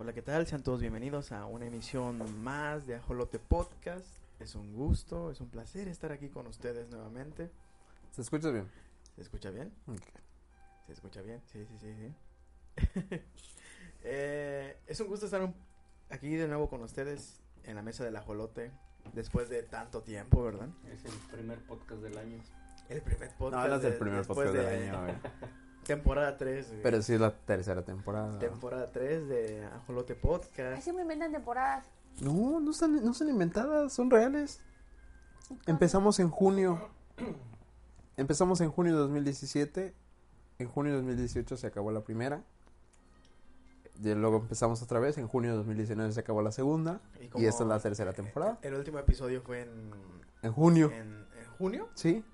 Hola, ¿qué tal? Sean todos bienvenidos a una emisión más de Ajolote Podcast. Es un gusto, es un placer estar aquí con ustedes nuevamente. ¿Se escucha bien? ¿Se escucha bien? Ok. ¿Se escucha bien? Sí, sí, sí, sí. Eh, es un gusto estar un- aquí de nuevo con ustedes en la mesa del ajolote después de tanto tiempo, ¿verdad? Es el primer podcast del año. El primer podcast. No, no es el de- primer podcast de del año, güey. Temporada 3. Pero sí es la tercera temporada. Temporada 3 de Ajolote Podcast. Ay, siempre inventan temporadas. No, no están, no son inventadas, son reales. Empezamos en junio. Empezamos en junio de 2017. En junio de 2018 se acabó la primera. Y luego empezamos otra vez. En junio de 2019 se acabó la segunda. Y esta es la tercera temporada. El último episodio fue en, En junio. en, en junio. Sí.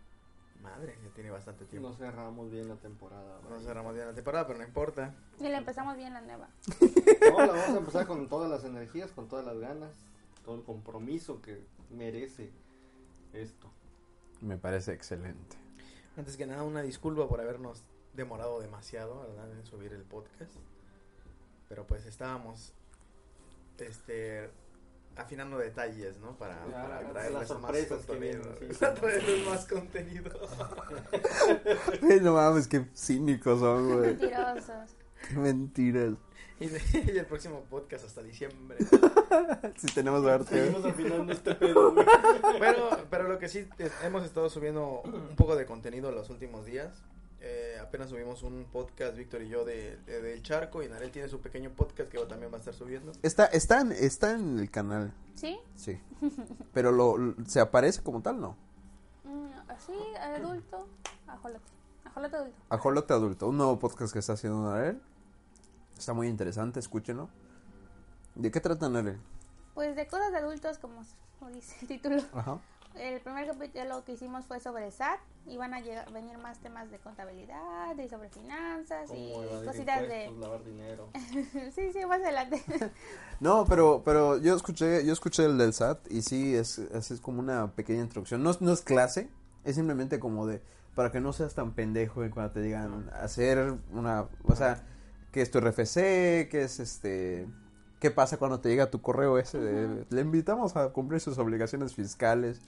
Tiene bastante tiempo. No cerramos bien la temporada. No cerramos bien la temporada, pero no importa. Y le empezamos bien la nueva. No, la vamos a empezar con todas las energías, con todas las ganas, todo el compromiso que merece esto. Me parece excelente. Antes que nada, una disculpa por habernos demorado demasiado, ¿verdad? En subir el podcast. Pero pues estábamos, este, afinando detalles, ¿no? Para, Ya, para traerles más contenido. vienen, sí. Para traerles más contenido. No mames, qué cínicos son, güey. Mentirosos. Qué mentiras. y, y el próximo podcast hasta diciembre. Si tenemos suerte. Seguimos afinando este pedo, güey. Pero, pero lo que sí, es- hemos estado subiendo un poco de contenido los últimos días. Eh, apenas subimos un podcast, Víctor y yo, de, de- del Charco. Y Narel tiene su pequeño podcast que también va a estar subiendo. Está, está, en, está en el canal, ¿Sí? sí. Pero lo, lo- se aparece como tal, ¿no? Mm, Así, adulto, ajolote. Ajolote adulto. Ajolote Adulto, un nuevo podcast que está haciendo Narel. Está muy interesante, escúchenlo. ¿De qué trata Narel? Pues de cosas de adultos, como como dice el título. Ajá. El primer capítulo que hicimos fue sobre SAT. Y van a llegar, venir más temas de contabilidad y sobre finanzas y cositas impuestos, lavar dinero. de... sí, sí, más adelante. No, pero, pero yo escuché, yo escuché el del SAT y sí, es, es, es como una pequeña introducción. No, es- no es clase, es simplemente como de, para que no seas tan pendejo en cuando te digan hacer una, o sea, que es tu RFC, que es este, qué pasa cuando te llega tu correo ese de, le invitamos a cumplir sus obligaciones fiscales.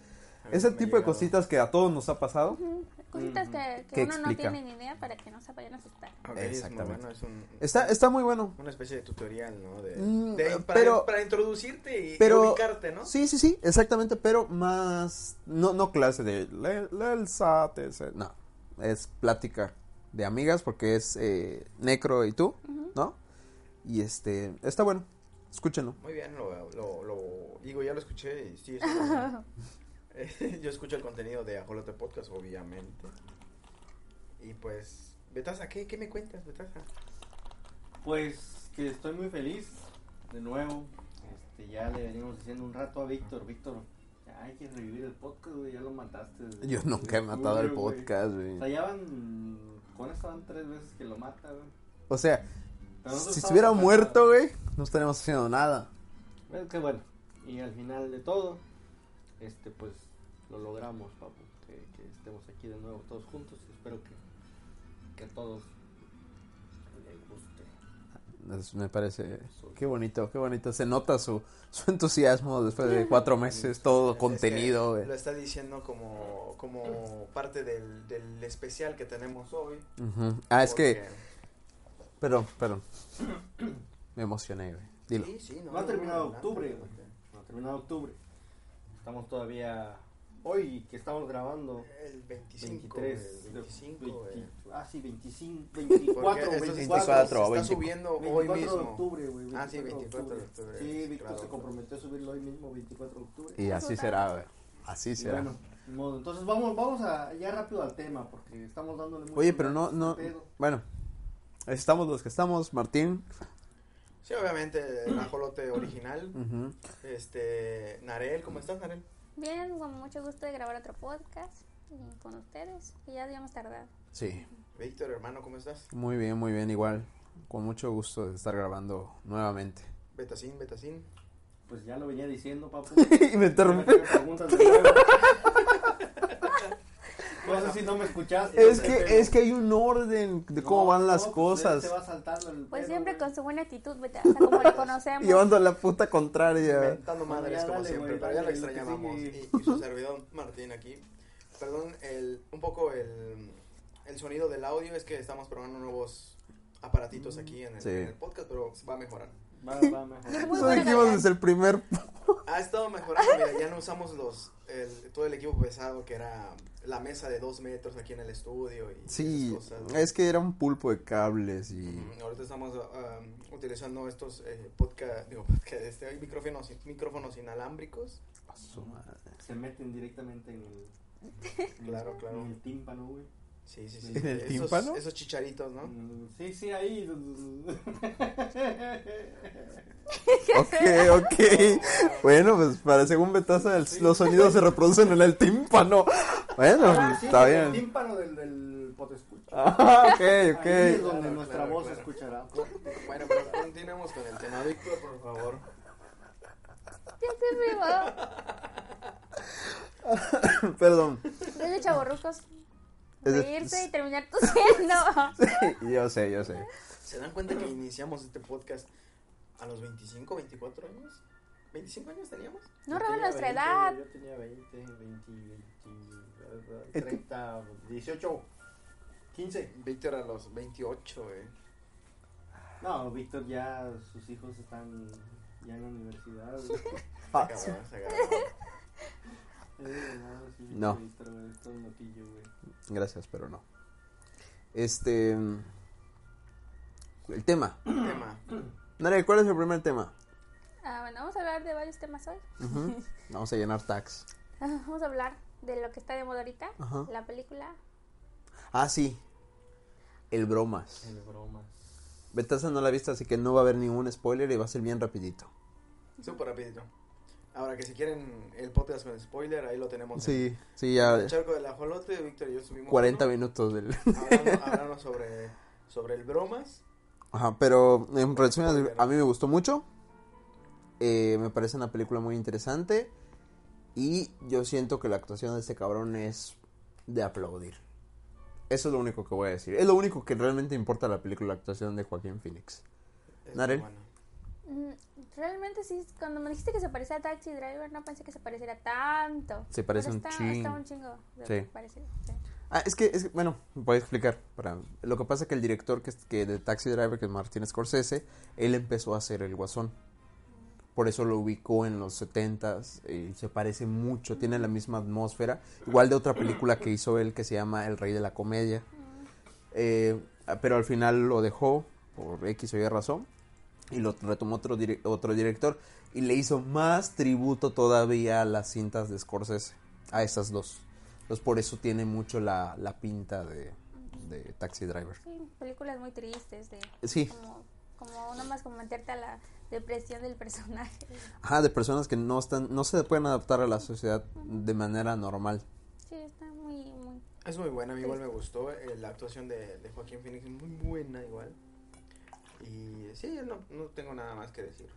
Ese tipo de cositas que a todos nos ha pasado. Cositas que, que ¿Qué uno explica? no tiene ni idea para que no se vayan a asustar. Ok, es muy Exactamente. bueno, es un- Está, está muy bueno. una especie de tutorial, ¿no? De, Mm, de- para, pero- para introducirte y, pero- ubicarte, ¿no? Sí, sí, sí, exactamente, pero más, no, no clase de, lee, lee el SAT, ese, no, es plática de amigas porque es eh, Necro y tú, Ujú. ¿no? Y este, está bueno, escúchenlo. Muy bien, lo, lo, lo- digo, ya lo escuché y sí, está bueno. Eh, Yo escucho el contenido de Ajolote Podcast, obviamente. Y pues, Betasa, ¿qué, qué me cuentas, Betasa? Pues que estoy muy feliz de nuevo. Este, ya le venimos diciendo un rato a Víctor, Víctor, ya hay que revivir el podcast, güey, ya lo mataste. desde- Yo nunca he matado el güey. podcast, O sea, güey. ya van, con esto van tres veces que lo mata, güey. O sea, si estuviera muerto, güey, no estaríamos haciendo nada. Bueno, qué bueno. Y al final de todo, este pues lo logramos, papu. Que, que estemos aquí de nuevo todos juntos. Espero que, que a todos les guste. Me parece, qué bonito, qué bonito, se nota su, su entusiasmo después de cuatro meses, todo Es que contenido, güey. Lo está diciendo como, como parte del, del especial que tenemos hoy. Ah, es que, perdón, perdón, me emocioné, güey, dilo. Sí, sí, No ha terminado octubre, güey. No ha terminado octubre. Estamos todavía hoy que estamos grabando El 25, 23, el 25, 20 eh. ah sí, 25, Porque 24, esto se 24, está- se 24, está 20. subiendo hoy 24 de mismo. octubre, güey. Ah, sí, 24 de octubre. Sí, Víctor Claro. se comprometió a subirlo hoy mismo, 24 de octubre. Y así será, güey, así será. bueno, modo. Entonces vamos, vamos a ya rápido al tema porque estamos dándole mucho Oye, pero no, no, pedo. bueno, estamos los que estamos, Martín, Sí, obviamente, el ajolote original. Este, Narel, ¿cómo estás, Narel? Bien, con mucho gusto de grabar otro podcast y con ustedes. Que ya habíamos tardado. sí, Víctor, hermano, ¿cómo estás? muy bien, muy bien, igual, con mucho gusto de estar grabando nuevamente. Betacín, Betacín. Pues ya lo venía diciendo, papu. y me interrumpí. No sé si no me escuchaste. Es que, es que hay un orden de cómo No, van las no, pues, cosas. Saltando el Pues pedo, siempre güey. con su buena actitud, hasta como le conocemos. Llevando la puta contraria. Inventando Bueno, madres ya como dale, siempre, güey, pero ya que extrañábamos. Y, sigue. y su servidor Martín aquí. Perdón, el, un poco el, el sonido del audio es que estamos probando nuevos aparatitos aquí en el, Sí. en el podcast, pero va a mejorar. Va, va mejor. Muy Eso dijimos desde el primer. Ha estado mejorando, mira, ya no usamos los el, todo el equipo pesado que era la mesa de dos metros aquí en el estudio y Sí, esas cosas. es que era un pulpo de cables y. Ujú, Ahorita estamos um, utilizando estos eh, podcast, digo, podcast, este, hay micrófonos, micrófonos inalámbricos. A su madre. Se meten directamente en el. en Claro, el- claro. En el tímpano, güey. Sí, sí, sí. ¿En el esos, tímpano? Esos chicharitos, ¿no? Mm, Sí, sí, ahí. Ok, ok. Bueno, pues para según Betaza, el- los sonidos se reproducen en el tímpano. Bueno, Ah, sí, está El bien. tímpano del, del potescucha. Ah, ok, Ahí es ok. donde Claro, nuestra claro, voz se claro. escuchará. Bueno, pero continuemos con el tema. Víctor, por favor. Ya estoy vivo. Perdón. Es de chaborrucos. Es de- Reírse y terminar tosiendo. Yo sé, yo sé. ¿Se dan cuenta que iniciamos este podcast a los 25, 24 años? ¿25 años teníamos? No tenía nuestra 20, edad. Yo tenía 20, 20, 20, ¿Y tú? 30, 18, 15. Víctor a los 28, eh. No, Víctor ya, sus hijos están ya en la universidad. Se acabó, se acabó. No. Gracias, pero no. Este. El tema. Tema. Nare, ¿cuál es el primer tema? Ah, bueno, vamos a hablar de varios temas hoy. Vamos a llenar tags. Vamos a hablar de lo que está de moda ahorita. Ajá. La película. Ah, sí. El bromas. El bromas. Betaza no la ha visto, así que no va a haber ningún spoiler y va a ser bien rapidito. Súper rapidito. Ahora que si quieren el podcast con spoiler, ahí lo tenemos. Sí, sí, En ya. el charco del ajolote, Víctor y yo subimos 40 uno, minutos del. hablando, hablando sobre, sobre el bromas. Ajá, pero en resumen, a mí me gustó mucho. Eh, me parece una película muy interesante. Y yo siento que la actuación de este cabrón es de aplaudir. Eso es lo único que voy a decir. Es lo único que realmente importa de la película, la actuación de Joaquín Phoenix. Es Narel. bueno. Realmente sí, cuando me dijiste que se parecía a Taxi Driver, no pensé que se pareciera tanto. Se parece Pero un está, chingo. Está un chingo. de Sí. parecido, sí. Ah, es que, es que, bueno, voy a explicar. Para, lo que pasa es que el director que, que de Taxi Driver, que es Martin Scorsese, él empezó a hacer el guasón. Por eso lo ubicó en los 70s y se parece mucho, tiene la misma atmósfera. Igual de otra película que hizo él que se llama El Rey de la Comedia. Eh, pero al final lo dejó por X o Y razón y lo retomó otro, dire- otro director y le hizo más tributo todavía a las cintas de Scorsese, a esas dos. Entonces por eso tiene mucho la, la pinta de, de Taxi Driver. Sí, películas muy tristes de Sí, como, como nomás como meterte a la depresión del personaje. ajá, de personas que no están, no se pueden adaptar a la sociedad de manera normal. Sí, está muy, muy... Es muy buena, a mí igual me gustó. eh, la actuación de, de Joaquín Phoenix es muy buena igual. Y sí, yo no, no tengo nada más que decir.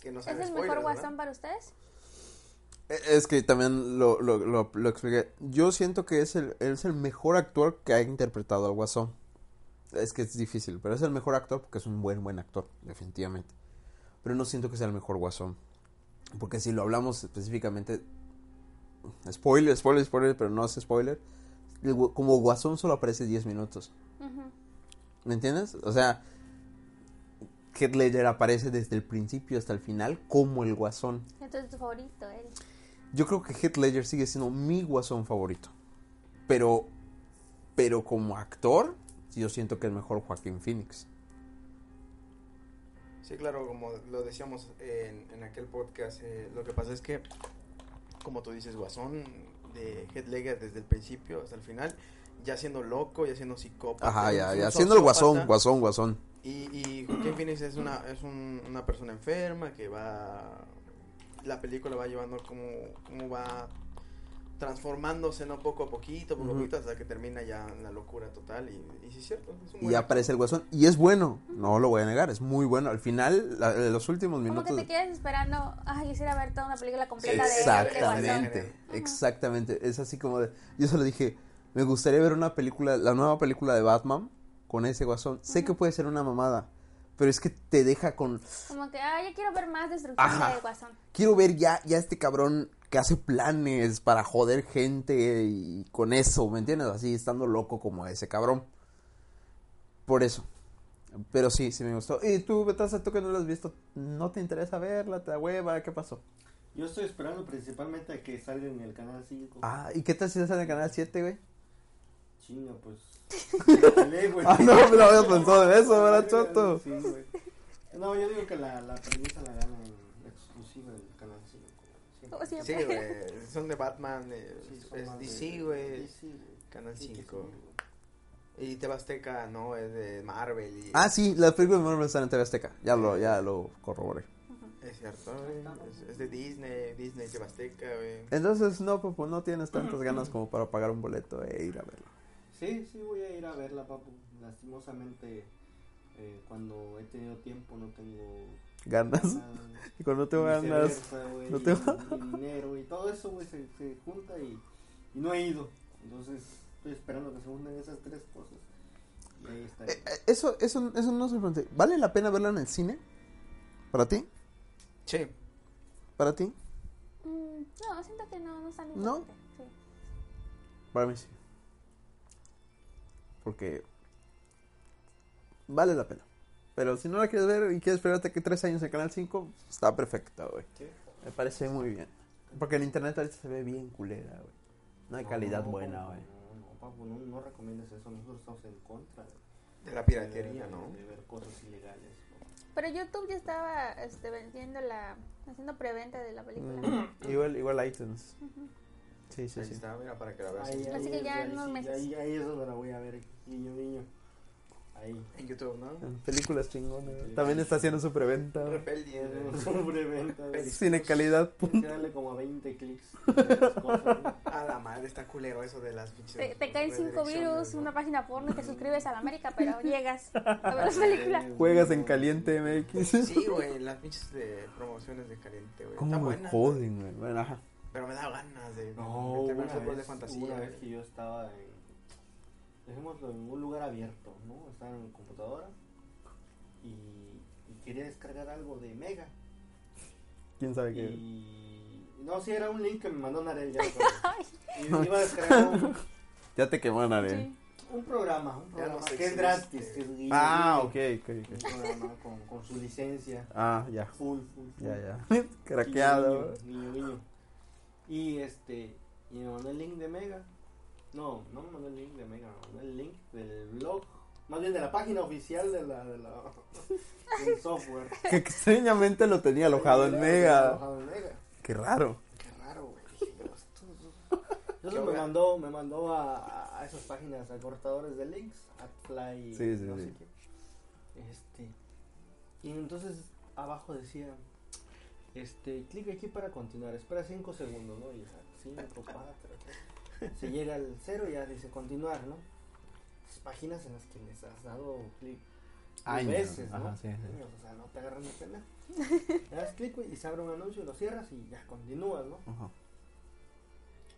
Que no ¿Es el spoilers, mejor ¿verdad? guasón para ustedes? Eh, Es que también lo, lo, lo, lo expliqué. Yo siento que es el, es el mejor actor que ha interpretado al Guasón. Es que es difícil, pero es el mejor actor porque es un buen, buen actor, definitivamente. Pero no siento que sea el mejor Guasón. Porque si lo hablamos específicamente... Spoiler, spoiler, spoiler, pero no es spoiler. como Guasón solo aparece 10 minutos. ¿Me entiendes? O sea, Heath Ledger aparece desde el principio hasta el final como el Guasón. Entonces tu favorito, él. Yo creo que Heath Ledger sigue siendo mi guasón favorito. Pero, pero como actor, yo siento que es mejor Joaquín Phoenix. Sí, claro, como lo decíamos en, en aquel podcast, eh, lo que pasa es que, como tú dices, Guasón de Heath Ledger desde el principio hasta el final, ya siendo loco, ya siendo psicópata. Ajá, ya, ya. Siendo el guasón, guasón, guasón. Y, y Joaquín Phoenix es una, es un- una persona enferma que va... La película va llevando como, como va transformándose, ¿no? Poco a poquito, poco a poquito, hasta que termina ya en la locura total. Y, y sí es cierto, es un Y buen actor. aparece el guasón. Y es bueno, no lo voy a negar, es muy bueno. Al final, la- los últimos Como que minutos... te quedas esperando, ay, quisiera ver toda una película completa de él, de. Exactamente, exactamente. Es así como de... Yo se lo dije, Me gustaría ver una película, la nueva película de Batman con ese guasón. Sé que puede ser una mamada, pero es que te deja con Como que, ah, ya quiero ver más destrucción Ajá. de Guasón. quiero ver ya ya este cabrón que hace planes para joder gente y con eso, ¿me entiendes? Así estando loco como ese cabrón. Por eso. Pero sí, sí me gustó. ¿Y tú, Betasa, tú que no lo has visto, no te interesa verla, te da hueva, qué pasó? Yo estoy esperando principalmente a que salga en el canal 5. Ah, ¿y qué tal si estás en el canal 7, güey? Chinga, pues. Ah, no, me lo había pensado en eso, ¿verdad, Choto? Sí, güey. No, yo digo que la, la premisa la gana en exclusiva del canal 5. Como Sí, siempre. güey. Son de Batman. eh, Sí, son es DC, güey. DC, güey. Canal Sí, que 5. sí, güey. Y Tebasteca, no, es de Marvel. Y... Ah, sí, las películas de Marvel están en TV Azteca. Ya lo, ya lo corroboré. Es cierto. Es, es de Disney, Disney, Tebasteca, güey. Entonces, no, papu, no tienes tantas ganas como para pagar un boleto e ir a verlo. Sí, sí, voy a ir a verla, papu. Lastimosamente, eh, cuando he tenido tiempo, no tengo. Ganas. Y cuando te ganas, no y- te y dinero y todo eso, güey, se, se junta y, y no he ido. Entonces, estoy esperando que se unan esas tres cosas. Y ahí está. Eh, eh, eso, eso, eso no se pregunté. ¿Vale la pena verla en el cine? ¿Para ti? Sí. ¿Para ti? Mm, no, siento que no, no tan ¿No? Sí. Para mí sí. Porque vale la pena. Pero si no la quieres ver y quieres esperarte que tres años en Canal 5, está perfecto, güey. Me parece muy bien. Porque en internet ahorita se ve bien culera, güey. No hay calidad No, buena, güey. No, no, papu, no, no recomiendes eso. Nosotros estamos en contra de, la piratería, de- ¿no? de ver cosas ilegales. ¿no? Pero YouTube ya estaba este, vendiendo la, haciendo preventa de la película. Mm, igual, igual iTunes. Sí, sí, Ahí sí. está, mira, para que la veas. Ahí, Así ahí que ya en unos meses. Ahí, ahí es donde la voy a ver. En YouTube, ¿no? En Películas chingonas. También está haciendo su preventa. güey. Repel 10, güey. Sobre venta. güey. Cine calidad. Darle como a 20 clics. A la madre, está culero eso de las pinches. Te, te caen cinco redirecciones, virus, ¿no? una página porno y te suscribes a la América, pero llegas a ver las películas. Juegas en Caliente MX. Sí, güey, las pinches de promociones de caliente, güey. ¿Cómo me buena. joden, güey? Bueno, ajá. Pero me da ganas de No, una vez, de fantasía. una vez que yo estaba en, dejémoslo en un lugar abierto, ¿no? Estaba en mi computadora y, y quería descargar algo de Mega. ¿Quién sabe qué? Y no, sí, era un link que me mandó Narel ya. pero- y iba a descargar un, Ya te quemaron, Are. Sí. un programa, un programa no que es gratis. este- que es guiño, Ah, ok, ok, Un programa con, con su licencia. Ah, ya. Full, full, full. Ya, ya. Craqueado. Guiño, guiño. Y este, y me mandó el link de Mega. No, no me mandó el link de Mega, me mandó el link del blog. Más bien de la página oficial de la, de la del software. Que extrañamente lo tenía alojado en Mega. Alojado en Mega. Qué raro. Qué raro, güey. Entonces me mandó, me mandó a, a esas páginas acortadores de links, AdFly, Sí, sí, no sí. sé qué. Este, y entonces abajo decía, este, clic aquí para continuar, espera 5 segundos, ¿no? Y 5, 4, se llega al cero y ya dice continuar, ¿no? Esas páginas en las que les has dado clic no. veces, ¿no? Ajá, sí, sí. O sea, no te agarran de pena. Le das clic, y se abre un anuncio, lo cierras y ya continúas, ¿no? Ajá.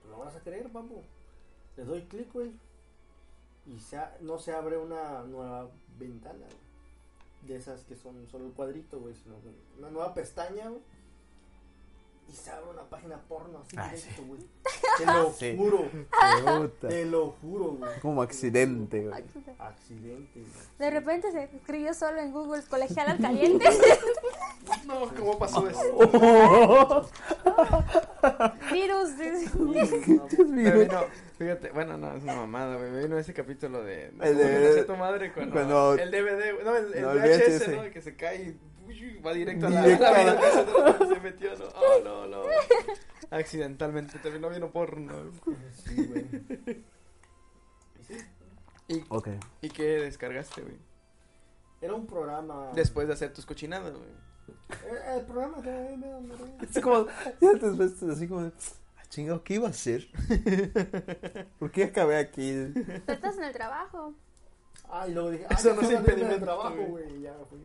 No vas a creer, papu. Le doy clic, güey. Y se a- no se abre una nueva ventana, güey. De esas que son solo el cuadrito, güey. Sino una nueva pestaña, güey. Y se abre una página porno así Ah, directo, güey. Te lo Sí. juro. Puta. Te lo juro, güey. Como accidente, güey. Accidente, güey. De repente se escribió solo en Google colegial al caliente. No, ¿cómo pasó eso? Virus. dice. Me vino, fíjate, bueno, no, es una mamada, güey. Me vino ese capítulo de. El ¿cómo de- nació tu madre cuando, cuando- El DVD, güey, no, el, el No, el VHS. ¿no? Que se cae y va directo a la. Directo a la a se metió, ¿no? Oh, no, no. Accidentalmente terminó viendo porno. Sí, güey. ¿Y, Ok. ¿Y qué descargaste, güey? Era un programa. Después de hacer tus cochinadas, güey. Eh, El programa que me me- me- Es como, ya te ves así como, ah, chingado, ¿qué iba a hacer? ¿Por qué acabé aquí? Tú estás en el trabajo. Ah, y luego dije, Eso ah, no ya es impedimento, de trabajo, güey. güey. Ya fui.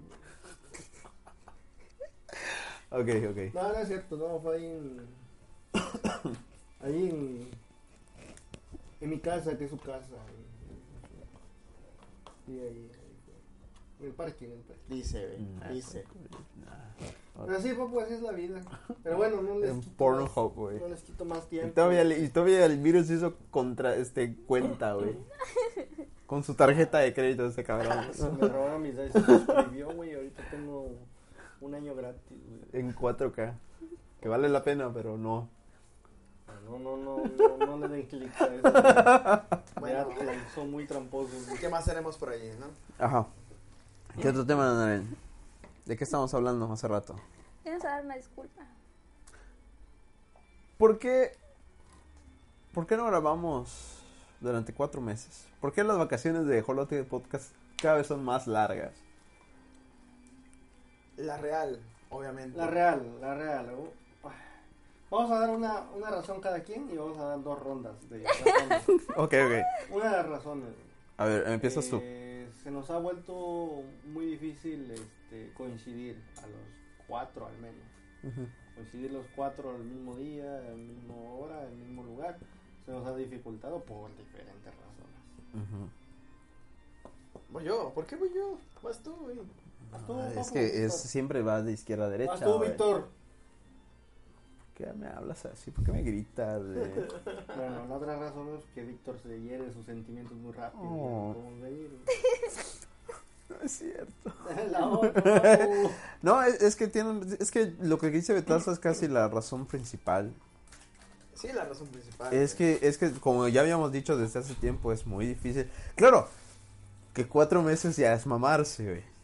Ok, ok. No, no es cierto, no, fue ahí en. ahí en. En mi casa, que es su casa. Y, y ahí, ahí fue. En el parque, en el parque. Dice, güey, Nah, dice. nah. Pero sí, papu, así es la vida. Pero bueno, no les En quito Pornhub, más- güey. No les quito más Y tiempo. todavía, le- y todavía el virus hizo contra este cuenta, güey. Con su tarjeta de crédito este cabrón. Se me robaron mis datos. Se suscribió, güey. Ahorita tengo un año gratis, güey. En 4K. Que vale la pena, pero no. No, no, no, no, no le den clic a eso. Bueno. Son muy tramposos. güey. ¿Qué más tenemos por allí, no? Ajá. ¿Qué otro tema, Nanaren? ¿De qué estamos hablando hace rato? Tienes a dar una disculpa. ¿Por qué, ¿Por qué no grabamos durante cuatro meses? ¿Por qué las vacaciones de Jolote Podcast cada vez son más largas? La real, obviamente. La real, la real. uh, Vamos a dar una, una razón cada quien y vamos a dar dos rondas de razones. Ok, ok. Una de las razones. A ver, empiezas tú. Eh, Se nos ha vuelto muy difícil este, coincidir a los cuatro al menos. Coincidir los cuatro al mismo día, al mismo hora, al mismo lugar. Se nos ha dificultado por diferentes razones. Voy yo, ¿por qué voy yo? Vas tú, güey. Vas tú, Ah, es que es, siempre va de izquierda a derecha. Vas tú. Víctor. ¿Por qué me hablas así? ¿Por qué me gritas? Bueno, la otra razón es que Víctor se hiere sus sentimientos muy rápido. Oh. no es cierto. La otra, papu. No, es, es que tienen, es que lo que dice Betarza es casi la razón principal. Sí, la razón principal. Es güey. que, es que como ya habíamos dicho desde hace tiempo, es muy difícil. Claro, que cuatro meses ya es mamarse, güey.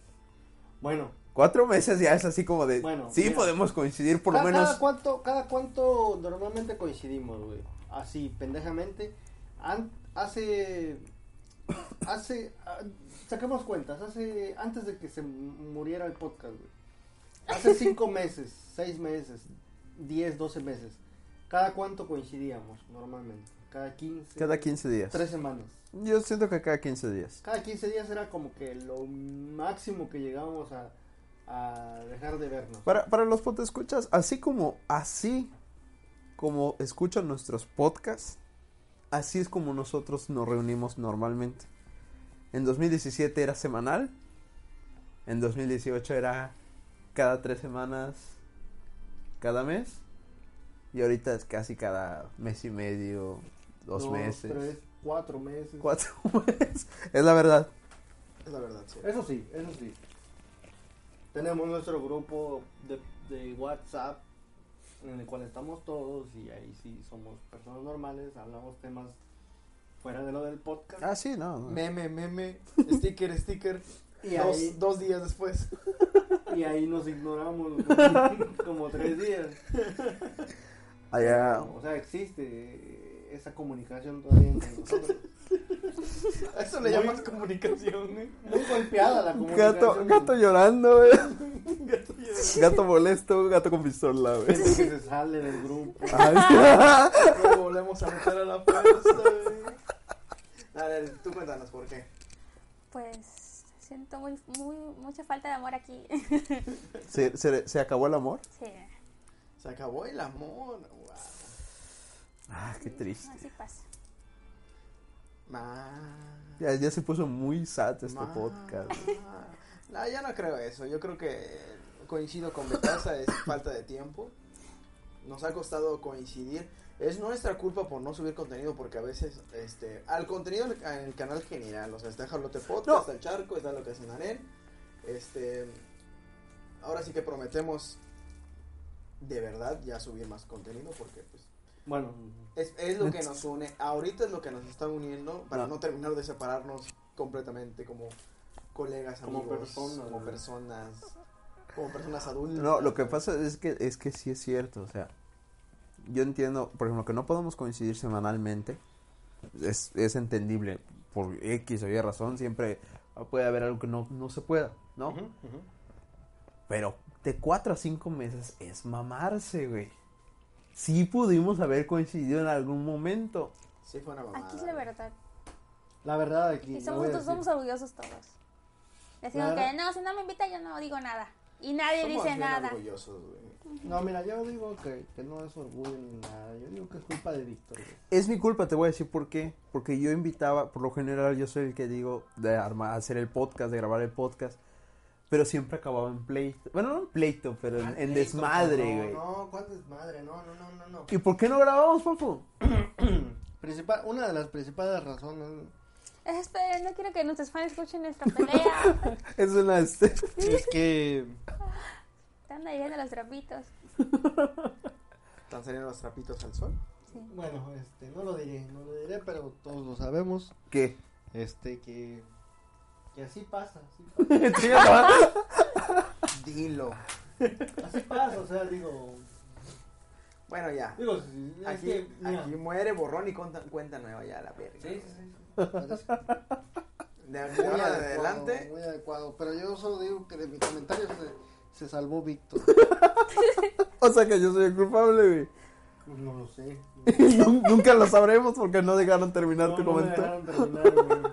Bueno, Cuatro meses ya es así como de, Bueno, sí mira. podemos coincidir por lo menos. cada cuánto, cada cuánto normalmente coincidimos, güey. Así, pendejamente. An- hace. Hace. ah, saquemos cuentas. Hace. Antes de que se muriera el podcast, güey. Hace cinco meses, seis meses, diez, doce meses. ¿Cada cuánto coincidíamos normalmente? Cada 15. Cada 15 días. Tres semanas. Yo siento que cada 15 días. Cada 15 días era como que lo máximo que llegábamos a, a dejar de vernos. Para, para los escuchas, así como, así como escuchan nuestros podcasts, así es como nosotros nos reunimos normalmente. En 2017 era semanal, en 2018 era cada tres semanas, cada mes, y ahorita es casi cada mes y medio, dos, meses, Tres, cuatro meses. cuatro meses. Es la verdad. Es la verdad, sí. Eso sí, eso sí. Tenemos nuestro grupo de, de WhatsApp en el cual estamos todos y ahí sí somos personas normales, hablamos temas fuera de lo del podcast. Ah, sí, no. no. Meme, meme, sticker, sticker. Y dos, ahí- dos días después. Y ahí nos ignoramos como tres días. Allá, O sea, existe esa comunicación todavía entre nosotros. A eso le llamas comunicación, güey. Muy golpeada la comunicación. gato, gato llorando, güey. Gato llorando. Gato molesto, gato con pistola, güey. Gente que se sale del grupo. Volvemos a meter a la fuerza, güey. A ver, tú cuéntanos por qué. Pues siento muy, muy, mucha falta de amor aquí. ¿Se, se, se acabó el amor? sí, Se acabó el amor. Wow. Ah, qué triste. así pasa. Ma. Ya, ya se puso muy sad este ma. podcast. No, yo no creo eso. Yo creo que coincido con Betasa, es falta de tiempo. Nos ha costado coincidir. Es nuestra culpa por no subir contenido porque a veces, este, al contenido en el, en el canal general, o sea, está Jalote Podcast, No. está el Charco, está lo que hacen Arel. Este, ahora sí que prometemos de verdad ya subir más contenido porque pues Bueno, es, es lo que nos une, ahorita es lo que nos está uniendo para No. terminar de separarnos completamente como colegas, Como personas, como personas, como personas adultas. No, lo que pasa es que, es que sí es cierto, o sea, yo entiendo, por ejemplo, que no podemos coincidir semanalmente, es, es entendible, por X o Y razón, siempre puede haber algo que no, no se pueda, ¿no? Pero de cuatro a cinco meses es mamarse, güey. Sí pudimos haber coincidido en algún momento. Sí fue una mamada. Aquí es la verdad. La verdad aquí. Y somos, somos orgullosos todos. Decimos que no, si no me invita yo no digo nada. Y nadie Somos dice bien nada. orgullosos, güey. No, mira, yo digo que, que no es orgullo ni nada. Yo digo que es culpa de Víctor. Es mi culpa, te voy a decir por qué. Porque yo invitaba, por lo general yo soy el que digo de armar, hacer el podcast, de grabar el podcast. Pero siempre acababa en pleito. Bueno, no en pleito, pero en, en desmadre, güey. No, no, ¿cuál desmadre? No, no, no, no, no. ¿Y por qué no grabamos, papu? Principal, una de las principales razones. Espera, no quiero que nuestros fans escuchen nuestra pelea. Es una... este, Es que. Están ahí viendo los trapitos. ¿Están saliendo los trapitos al sol? Bueno, este, no lo diré, no lo diré, pero todos lo sabemos. ¿Qué? Este, que. Que así pasa, así pasa. Dilo. Así pasa, o sea, digo. Bueno, ya. Digo, es Aquí, que, mira, aquí muere borrón y cuenta, cuenta nueva ya la verga. Sí, sí, sí. Parece De, de muy ahora de adecuado, adelante. Muy adecuado, pero yo solo digo que de mi comentario se, se salvó Víctor. O sea que yo soy el culpable, güey. No lo sé. Nun- Nunca lo sabremos porque no dejaron terminar No, tu no me comentario. dejaron terminar, güey.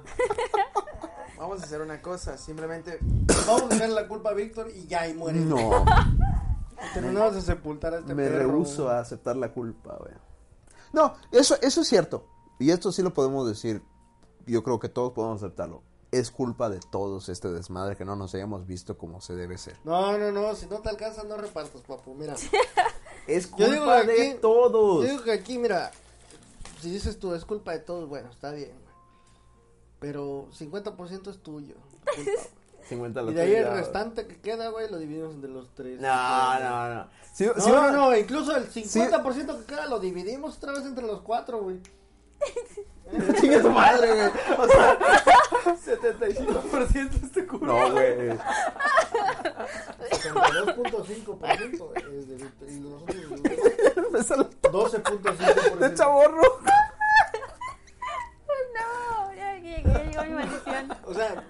Vamos a hacer una cosa, simplemente Vamos a dejar la culpa a Víctor y ya, y muere. No, Terminamos de sepultar a este me perro. rehuso a aceptar la culpa, güey. No, eso, eso es cierto. Y esto sí lo podemos decir. Yo creo que todos podemos aceptarlo. Es culpa de todos este desmadre que no nos hayamos visto como se debe ser. No, no, no, si no te alcanza no repartas, papu, mira. Es Yo culpa de aquí- todos. Yo digo que aquí, mira, si dices tú es culpa de todos, bueno, está bien. Pero 50% es tuyo. culpa, güey. 50 lo y de ahí el restante que queda, güey, lo dividimos entre los tres. No, no, no. Si, No, si no, uno- no, incluso el 50% que queda lo dividimos otra vez entre los cuatro, güey. Chinga tu madre, güey. O sea, 75% este culo. no, güey. 62.5% es de y los otros Me sale 12.5%. de chaborro. Ya llegó mi maldición. O sea,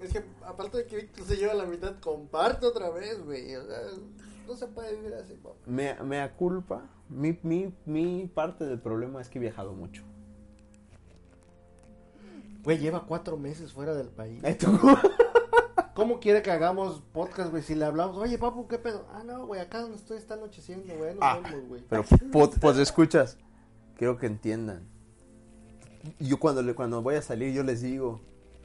es que aparte de que Víctor se lleva la mitad, comparte otra vez, güey. O sea, no se puede vivir así, papá. Me, me culpa. Mi, mi, mi parte del problema es que he viajado mucho. Güey, lleva cuatro meses fuera del país. ¿Cómo quiere que hagamos podcast, güey? Si le hablamos, oye, papu, ¿qué pedo? Ah, no, güey, acá donde estoy está anocheciendo, güey. Nos Ah. vemos, güey. Pero, pues, escuchas. Quiero que entiendan. Yo cuando, le, cuando voy a salir, yo les digo.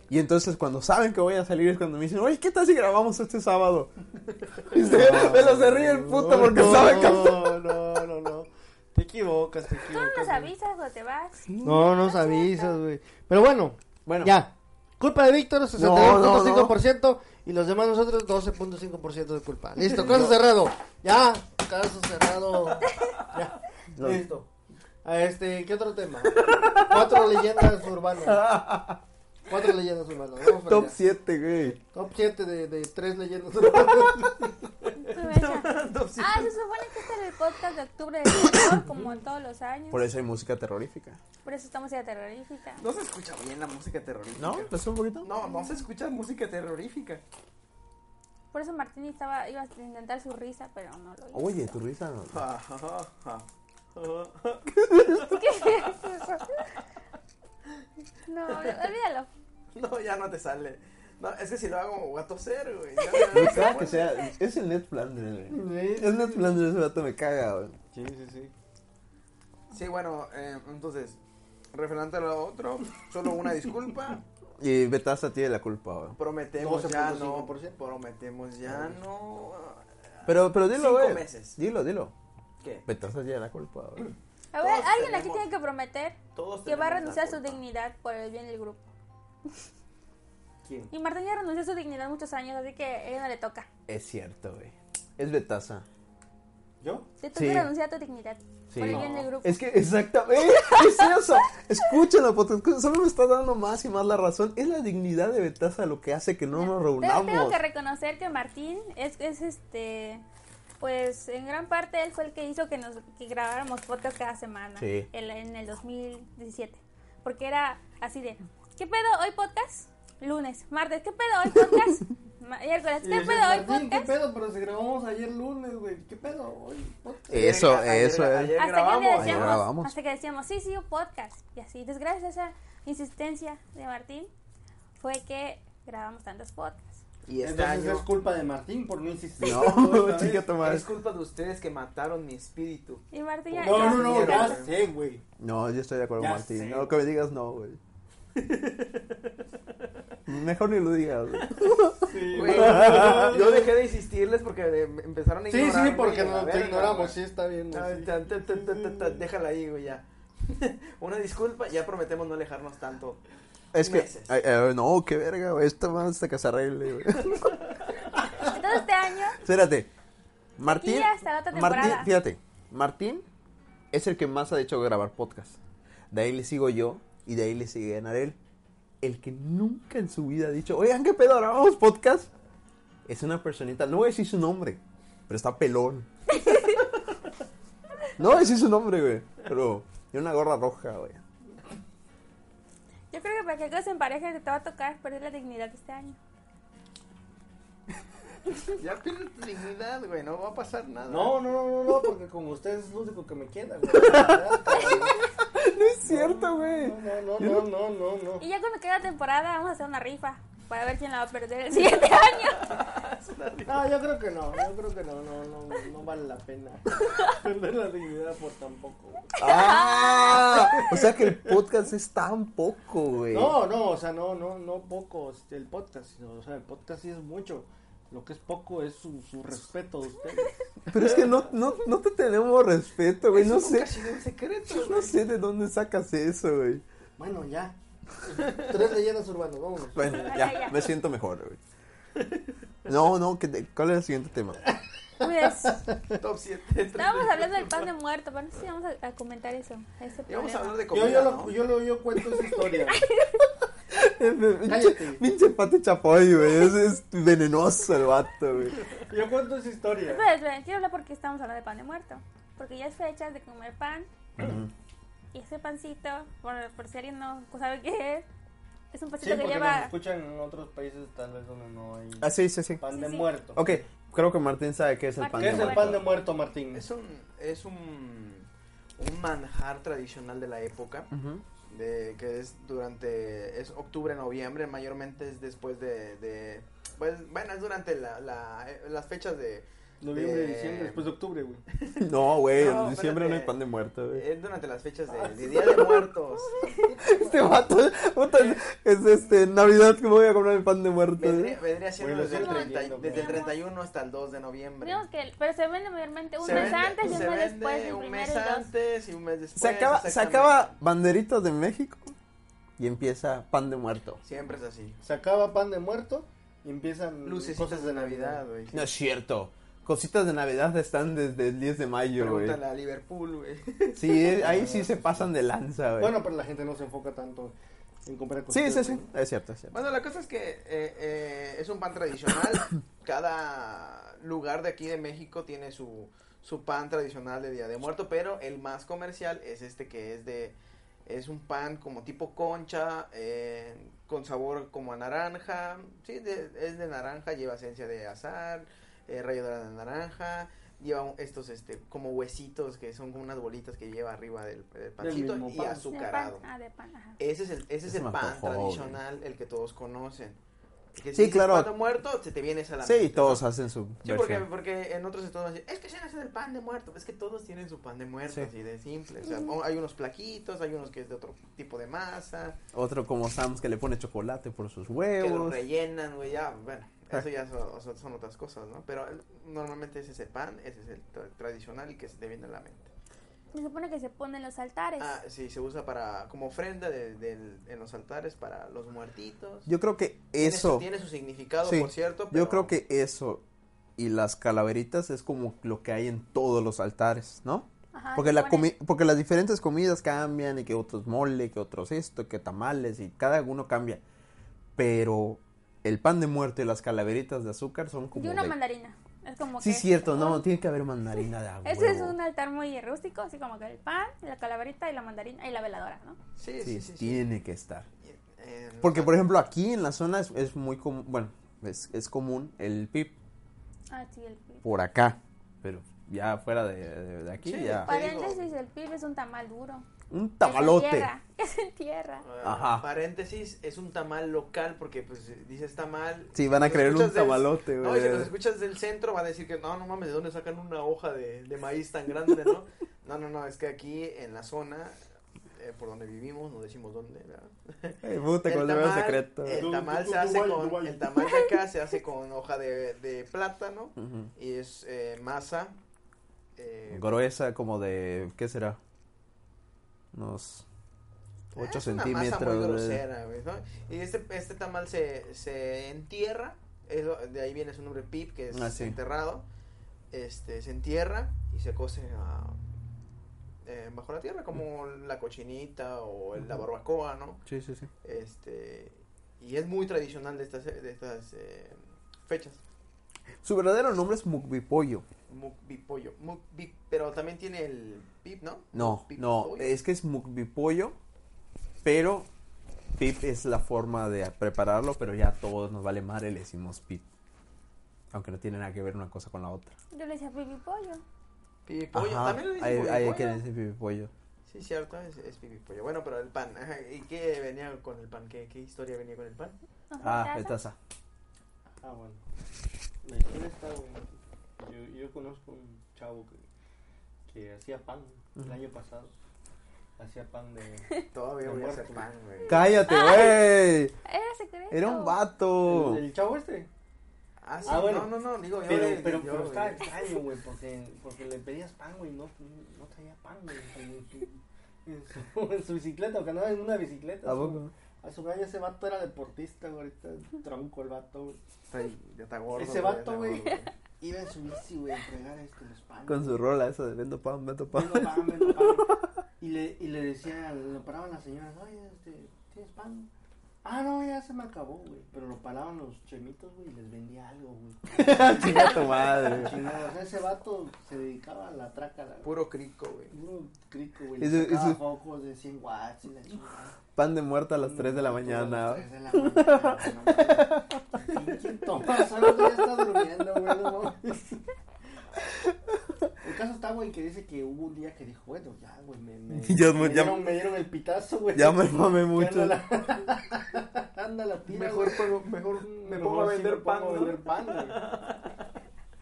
Y entonces cuando saben que voy a salir es cuando me dicen, oye, ¿qué tal si grabamos este sábado? Y se, me lo se ríe el puto porque no, sabe que... No, no, no, no. Te equivocas, te Tú equivocas. nos güey. avisas cuando te vas. No, nos avisas, güey. Pero bueno, Bueno, ya. Culpa de Víctor, no, 62.5%. Y los demás nosotros, 12.5% de culpa. Listo, caso cerrado. Ya, caso cerrado. Ya, No. listo. Este, ¿qué otro tema? Cuatro leyendas urbanas. Cuatro leyendas urbanas. Vamos top allá. 7, güey. Top 7 de, de tres leyendas urbanas. Ah, se supone que este era el podcast de octubre de terror, como en todos los años. Por eso hay música terrorífica. Por eso estamos en terrorífica. No se escucha bien la música terrorífica. ¿No? ¿Pues un poquito? No, no se escucha música terrorífica. Por eso Martín estaba, iba a intentar su risa, pero no lo hizo. Oye, tu risa. Ja, ja, ja, ja. ¿Qué es eso? No, olvídalo. No, ya no te sale. No, es que si lo hago voy a toser, güey. No Busca que sea. Es el Net Flanders, güey. Sí, Es Net Flanders, ese vato me caga, güey. sí, sí. Sí, bueno, eh, entonces, referente a lo otro, solo una disculpa. Y Betasa tiene la culpa, güey. Prometemos ya no. 12.5%. Prometemos ya no. Pero, pero dilo, güey. meses. Dilo, dilo. ¿Qué? Betasa tiene la culpa, güey. A ver, Todos alguien aquí tiene que prometer Todos que va a renunciar a su dignidad por el bien del grupo. ¿Quién? Y Martín ya renunció a su dignidad muchos años, así que a ella no le toca. Es cierto, güey. Es Betasa. ¿Yo? Te toca Sí. renunciar a tu dignidad Sí. por el bien del grupo. Es que exactamente, es eso. Escúchenlo, porque solo me está dando más y más la razón. Es la dignidad de Betasa lo que hace que no nos Te- reunamos. Tengo que reconocer que Martín es, es este, pues en gran parte él fue el que hizo que nos que grabáramos podcast cada semana Sí. el- en el 2017. Porque era así de, ¿qué pedo hoy podcast? Lunes, martes, ¿qué pedo hoy podcast? Miércoles, ¿qué pedo hoy Martín, ¿Qué podcast? pedo? Pero si grabamos ayer lunes, güey. ¿Qué pedo? Hoy podcast. Eso, Ayer- eso ayer- es. ayer Hasta que grabamos. Ayer decíamos, grabamos. hasta que decíamos, sí, sí, un podcast. Y así, entonces gracias a esa insistencia de Martín fue que grabamos tantos podcasts. Y este Entonces año es culpa de Martín por no insistir. No, chica madre. es culpa de ustedes que mataron mi espíritu. Y Martín ya, No, ya- no, no, ya- ya sé, güey. No, yo estoy de acuerdo con Martín. sé. No, que me digas no, güey. Mejor ni lo digas, güey. Sí, yo dejé de insistirles porque de- empezaron a Sí, ignorarme sí, porque nos ignoramos, güey. sí, está bien. Ah, sí. Déjala ahí, güey, ya. Una disculpa, ya prometemos no alejarnos tanto. Es que, Meses. ay, ay, no, qué verga, güey. Esta más hasta que se arregle, güey. Entonces este año, Espérate. Martín. Aquí hasta la otra Martín, fíjate. Martín es el que más ha hecho grabar podcast. De ahí le sigo yo y de ahí le sigue Narel. El que nunca en su vida ha dicho, oigan, ¿qué pedo grabamos podcast? Es una personita, no voy a decir su nombre, pero está pelón. no voy a decir su nombre, güey, pero tiene una gorra roja, güey. Yo creo que para que algo se empareje te va a tocar perder la dignidad este año. Ya pierdes tu dignidad, güey, no va a pasar nada. No, no, no, no, no, porque como usted es lo único que me queda, güey. No es cierto, güey. No, no, no, no, no, no. Y ya cuando quede la temporada vamos a hacer una rifa para ver quién la va a perder el siguiente año. No, yo creo que no, yo creo que no, no, no, no vale la pena perder la dignidad por tan poco. güey. Ah, o sea que el podcast es tan poco, güey. No, no, o sea, no, no, no poco este, el podcast, sino, o sea, el podcast sí es mucho. Lo que es poco es su, su respeto de ustedes. Pero es que no, no, no te tenemos respeto, güey. No sé. nunca ha sido un secreto, Yo no güey. sé de dónde sacas eso, güey. Bueno, ya. Tres leyendas urbanas, vámonos. Bueno, Ya, ya, ya. me siento mejor, güey. No, no, ¿qué te- ¿cuál es el siguiente tema? Pues, Top 7. estábamos hablando del pan de muerto, pero no sé si vamos a, a comentar eso. Ese Y vamos a problema. hablar de Yo, comida, yo, lo, ¿no? yo, lo, yo cuento esa historia. Pinche, Cállate. pinche pate chapoy, güey. Es, es venenoso el vato, güey. Yo cuento esa historia. Espera, espera, quiero hablar porque estamos hablando de pan de muerto. Porque ya es fecha de comer pan. Y ese pancito, por, por si alguien no sabe qué es, es un Sí, pancito que porque nos lleva. escuchan en otros países tal vez donde no hay Ah, sí, sí, sí. pan Sí, de sí. muerto. Ok, creo que Martín sabe qué es el pan ¿Qué de es el muerto. pan de muerto, Martín? Es un, es un, un manjar tradicional de la época. De que es durante es octubre noviembre mayormente es después de, de pues bueno es durante la, la- eh, las fechas de Noviembre, Eh, diciembre, después de octubre, güey. No, güey, No, en diciembre no hay espérate. pan de muerto, güey. es durante las fechas de, de Día de Muertos Este vato, es este, Navidad que me voy a comprar el pan de muerto. vendría, vendría siendo desde, el estoy 30 leyendo, desde el güey. 31 hasta el 2 de noviembre Digamos que, pero se vende mayormente un Se mes vende- antes y un se mes vende después, el un primero mes antes y un mes después Se acaba, se acaba banderitas de México y empieza pan de muerto. siempre es así Se acaba pan de muerto y empiezan lucecitas cosas de Navidad güey No es cierto. Cositas de Navidad están desde el 10 de mayo, güey. pregúntale a Liverpool güey Sí, eh, ahí sí se pasan de lanza, güey. Bueno, pero la gente no se enfoca tanto en comprar sí, cosas. sí, sí. Es cierto, es cierto. Bueno, la cosa es que eh, eh, es un pan tradicional. Cada lugar de aquí de México tiene su, su pan tradicional de Día de Muerto, pero el más comercial es este que es de es un pan como tipo concha eh, con sabor como a naranja. Sí, de- es de naranja, lleva esencia de azar, eh, ralladura de naranja. Lleva estos este como huesitos que son como unas bolitas que lleva arriba del, del pancito y pan. De pan, azucarado. ah, de pan, ajá. Ese es el, ese es el pan tradicional, el que todos conocen. Que si Sí, dices claro. pan de muerto, se te viene esa a la Sí, mente, todos ¿no? hacen su Sí, porque, porque en otros estados dicen, es que se hace el pan de muerto. Es que todos tienen su pan de muerto, Sí. así de simple. O sea, hay unos plaquitos, hay unos que es de otro tipo de masa, Otro como Sam's que le pone chocolate por sus que lo huevos. rellenan, güey, ya, bueno. Eso ya son, son- otras cosas, ¿no? Pero normalmente ese es el pan, ese es el tra- tradicional y que se te viene a la mente. Se supone que se pone en los altares. Ah, sí, se usa para como ofrenda de- del- en los altares para los muertitos. Yo creo que Tiene su- eso, Tiene su, significado, Sí, por cierto. yo pero- creo que eso y las calaveritas es como lo que hay en todos los altares, ¿no? Ajá, Porque, la comi- porque las diferentes comidas cambian y que otros mole, que otros esto, que tamales y cada uno cambia. Pero el pan de muerte las calaveritas de azúcar son como... Y una de- mandarina. Es como Sí, que. cierto, no, tiene que haber mandarina de agua. Ese es un altar muy rústico, así como que el pan, la calaverita y la mandarina y la veladora, ¿no? Sí, Sí, sí, sí. sí. tiene que estar. Porque, por ejemplo, aquí en la zona es, es muy común, bueno, es, es común el pip Ah, sí, el por acá. Pero ya fuera de, de- de aquí, Sí, ya. pa- Paréntesis, el pib es un tamal duro. Un tamalote. entierra, Que se entierra. Ah, Ajá. Paréntesis, es un tamal local porque pues dices tamal. Sí, van a creer un del- tamalote, No, y si los escuchas del centro van a decir que no, no mames, ¿de dónde sacan una hoja de, de maíz tan grande, no? No, no, no, es que aquí en la zona eh, por donde vivimos, no decimos dónde, ¿verdad? Puta, El tamal, secreto. el Du- tamal du- se hace con, el tamal de acá se hace con hoja de, de plátano y es eh, masa. Eh, Gruesa como de, ¿qué será? Unos 8 es una masa centímetros. muy grosera. Y este, este tamal se, se entierra, es lo- de ahí viene su nombre pip, que es Ah, sí. enterrado. Este, se entierra y se cose a- eh, bajo la tierra, como la cochinita o el- la barbacoa, ¿no? Sí, sí, sí. Este, y es muy tradicional de estas, de estas eh, fechas. Su verdadero nombre es Mukbipollo. Mukbipollo, mukbi, pero también tiene el pip, ¿no? No, no, es que es Mukbipollo, pero Pip es la forma de prepararlo, pero ya a todos nos vale madre, le decimos Pip. Aunque no tiene nada que ver una cosa con la otra. Yo le decía pipi pollo. Pipipollo, Ajá, también le dicen hay, hay pipipollo. que decir Pipipollo. Sí, cierto, es, es pipipollo. Bueno, pero el pan, ¿y qué venía con el pan? ¿Qué, qué historia venía con el pan? Ah, Taza. petaza. Ah, bueno. La historia está, güey. Yo, yo conozco un chavo que, que hacía pan el Ujú. año pasado. Hacía pan de. Todavía De voy a hacer pan, güey. ¡Cállate, güey! Era secreto. Era un vato. El, el chavo este. Ah, sí, Ah, bueno. no, no, no, digo, yo Pero, le- pero, yo, pero estaba güey. extraño, güey, porque, porque le pedías pan, güey, no, no traía pan, güey. En su, en su, en su bicicleta, porque andaba en una bicicleta. ¿A su- poco? A su gallo ese vato era deportista, güey, ahorita tronco el vato, güey. Ahí, ya está gordo. Ese güey, vato, güey. Iba en su bici, güey, a entregar este, los panes. Con su rola esa de vendo pan, vendo pan. Vendo pan, vendo pan. Y le, y le decía, lo paraban las señoras, oye, este, ¿tienes pan? Ah, no, ya se me acabó, güey. Pero lo paraban los chemitos, güey, y les vendía algo, güey. Chinga tu madre. Chingado, o sea, ese vato se dedicaba a la traca, la, Puro crico, güey. puro crico, güey. Sacaba ese- focos de 100 watts y la chingada. Pan de muerta a las 3 de la A las mañana. 3 de la mañana. Pinche Tomás, ahora ya está durmiendo, güey. El caso está, güey, que dice que hubo un día que dijo, bueno, ya, güey, me, me, Ya, me, ya- dieron, me dieron el pitazo, güey. Ya me mamé mucho. Anda la, anda la tira, Mejor, pongo- mejor me Mejor pongo a sí vender me pan, pongo a ¿no? vender pan, güey.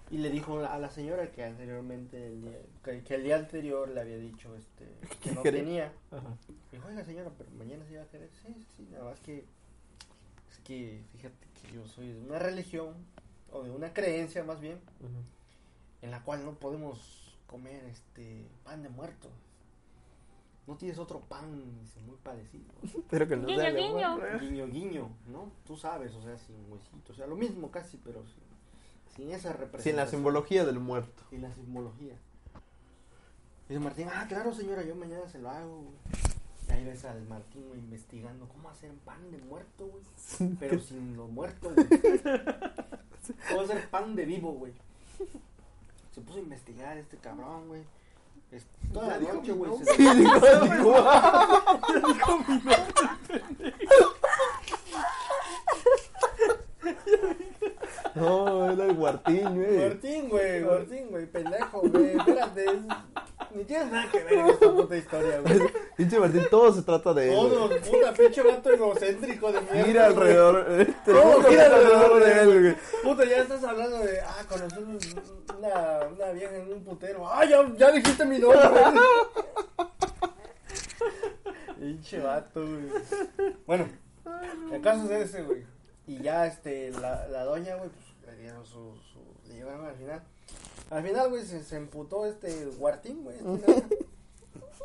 Y le dijo a la señora que anteriormente, el día, que, que el día anterior le había dicho este, que no ¿Quería? tenía. Ajá. Dijo, oiga señora, pero mañana se va a querer. Sí, sí, nada más que, es que fíjate que yo soy de una religión, o de una creencia más bien, en la cual no podemos comer este pan de muerto. No tienes otro pan dice, muy parecido. Pero que no Guiño, sea guiño. Guiño, guiño, ¿no? Tú sabes, o sea, sin huesito. O sea, lo mismo casi, pero sin, sin esa representación. Sin la simbología del muerto. Sin la simbología. Dice Martín, ah, claro, señora, yo mañana se lo hago. güey". Y ahí ves al Martín güey, investigando cómo hacer pan de muerto, güey. Pero sin lo muerto, güey. Cómo hacer pan de vivo, güey. Se puso a investigar este cabrón, güey. Es- Toda la dijo noche, mi güey. nombre. se- Sí, dijo, dijo. No, era el Martín, güey. Martín, güey, Martín, güey, pendejo, güey. Espérate, es- ni tienes nada que ver en esta puta historia, güey. Pinche Martín, todo se trata de él. Todo, güey. puta, pinche vato egocéntrico de mierda. Güey. alrededor. eh, te Todo gira alrededor de él, güey. Puta, ya estás hablando de, ah, conocí un- una, una vieja en un putero. Ah, ya, ya dijiste mi nombre. Pinche vato, güey. Bueno, el caso es ese, güey. Y ya, este, la, la doña, güey, pues, le dieron su, su, le llevaron al final. Al final, güey, se, se emputó este Guartín, güey. Este,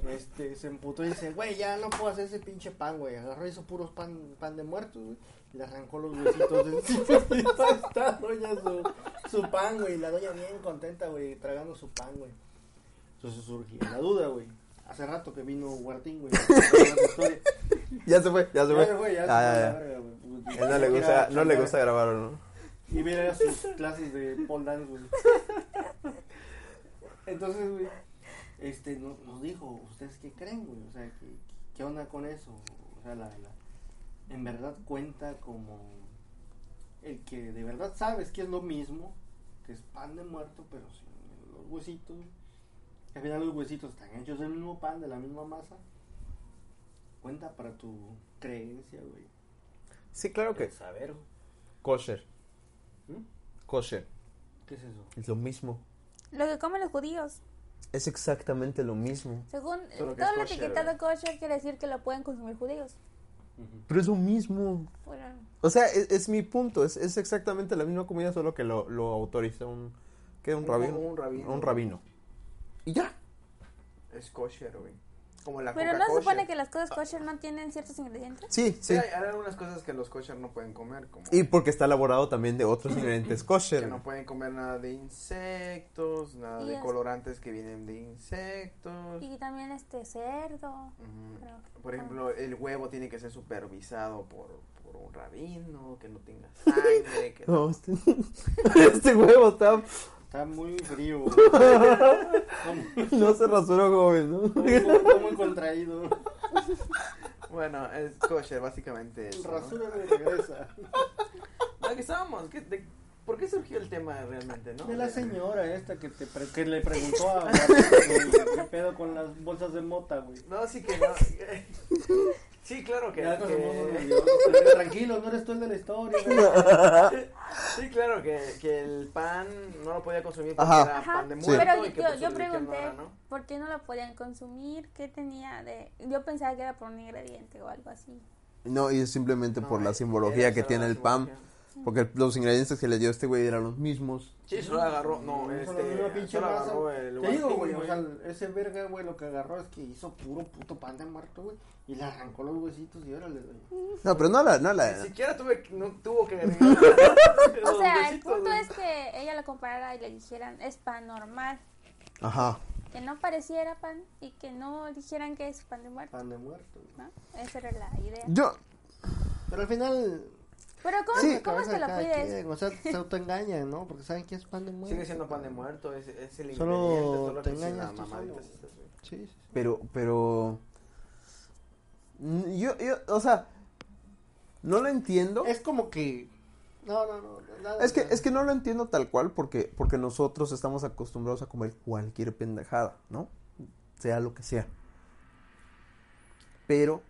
este, se emputó y dice, güey, ya no puedo hacer ese pinche pan, güey. Agarró hizo puros pan, pan de muertos, güey. Y le arrancó los huesitos de encima. Y está doña su, su pan, güey. La doña bien contenta, güey, tragando su pan, güey. Entonces surgió la duda, güey. Hace rato que vino Guartín, güey. Ya se fue, ya se Ya fue. se fue, ya se Ah, fue ya, ya. verga, güey. Pues, Él no le gusta, no le gusta grabar, ¿o ¿no? Y mira sus clases de pole dance, güey. Entonces, güey, este, nos, nos dijo, ¿ustedes qué creen, güey? O sea, ¿qué, qué onda con eso? O sea, la, la, en verdad cuenta como el que de verdad sabes que es lo mismo, que es pan de muerto, pero sin los huesitos. Al final los huesitos están hechos del mismo pan, de la misma masa. Cuenta para tu creencia, güey. Sí, claro que. El saber. Kosher. ¿Mm? Kosher. ¿Qué es eso? Es lo mismo. Lo que comen los judíos. Es exactamente lo mismo. Según todo lo etiquetado kosher quiere decir que lo pueden consumir judíos. Pero es lo mismo. Bueno, O sea, es, es mi punto. Es, es exactamente la misma comida, solo que lo, lo autoriza un. ¿Qué? Un Un- rabino. un rabino. Un rabino. Y ya. Es kosher, güey. Como la pero no se supone que las cosas kosher no tienen ciertos ingredientes. Sí, Sí, sí. hay, hay algunas cosas que los kosher no pueden comer, como Y porque está elaborado también de otros ingredientes que kosher. no pueden comer nada de insectos, nada Y de es- colorantes que vienen de insectos. Y también este cerdo. Creo que- Por ejemplo, el huevo tiene que ser supervisado por, por un rabino, que no tenga sangre, que No, este, este huevo está. Está muy frío. No se rasuró joven, ¿no? Está muy contraído. Bueno, es kosher básicamente eso, ¿no? rasura regresa. No, que estábamos, ¿qué- de- ¿por qué surgió el tema realmente, no? De la De- señora esta que, te pre- que le preguntó a qué pedo con las bolsas de mota, güey. No, sí que no. Sí, claro que... Ya que- nerviosos, pero Tranquilo, no eres tú el de la historia. Sí, claro, que, que el pan no lo podía consumir porque Ajá. era Ajá. pan de Sí. muerto Pero y que yo, yo no pregunté era, ¿no? por qué no lo podían consumir, qué tenía de... Yo pensaba que era por un ingrediente o algo así. No, y es simplemente No, por la simbología que tiene el pan. simbología. Porque los ingredientes que le dio este güey eran los mismos. Sí, solo agarró, no, Solo este, solo agarró el Te digo, güey, o sea, ese verga, güey, lo que agarró es que hizo puro puto pan de muerto, güey. Y le arrancó los huesitos y órale, güey. No, pero no la, no Ni la. siquiera tuve, que- no tuvo que agregar O sea, el punto es que ella lo comparara y le dijeran es pan normal. Ajá. Que no pareciera pan y que no dijeran que es pan de muerto. Pan de muerto, güey. ¿no? Esa era la idea. Yo. Pero al final. Pero ¿cómo, Sí. ¿cómo se de lo pides? quien, O sea, se autoengañan, ¿no? Porque saben que es pan de muerto. Sigue siendo pan de muerto, es, es el Solo ingrediente, solo te que engañas tú solo. Sí, sí. Pero, pero. Yo, yo, o sea. No lo entiendo. Es como que. No, no, no. nada, Es que, nada. es que no lo entiendo tal cual porque, porque nosotros estamos acostumbrados a comer cualquier pendejada, ¿no? Sea lo que sea. Pero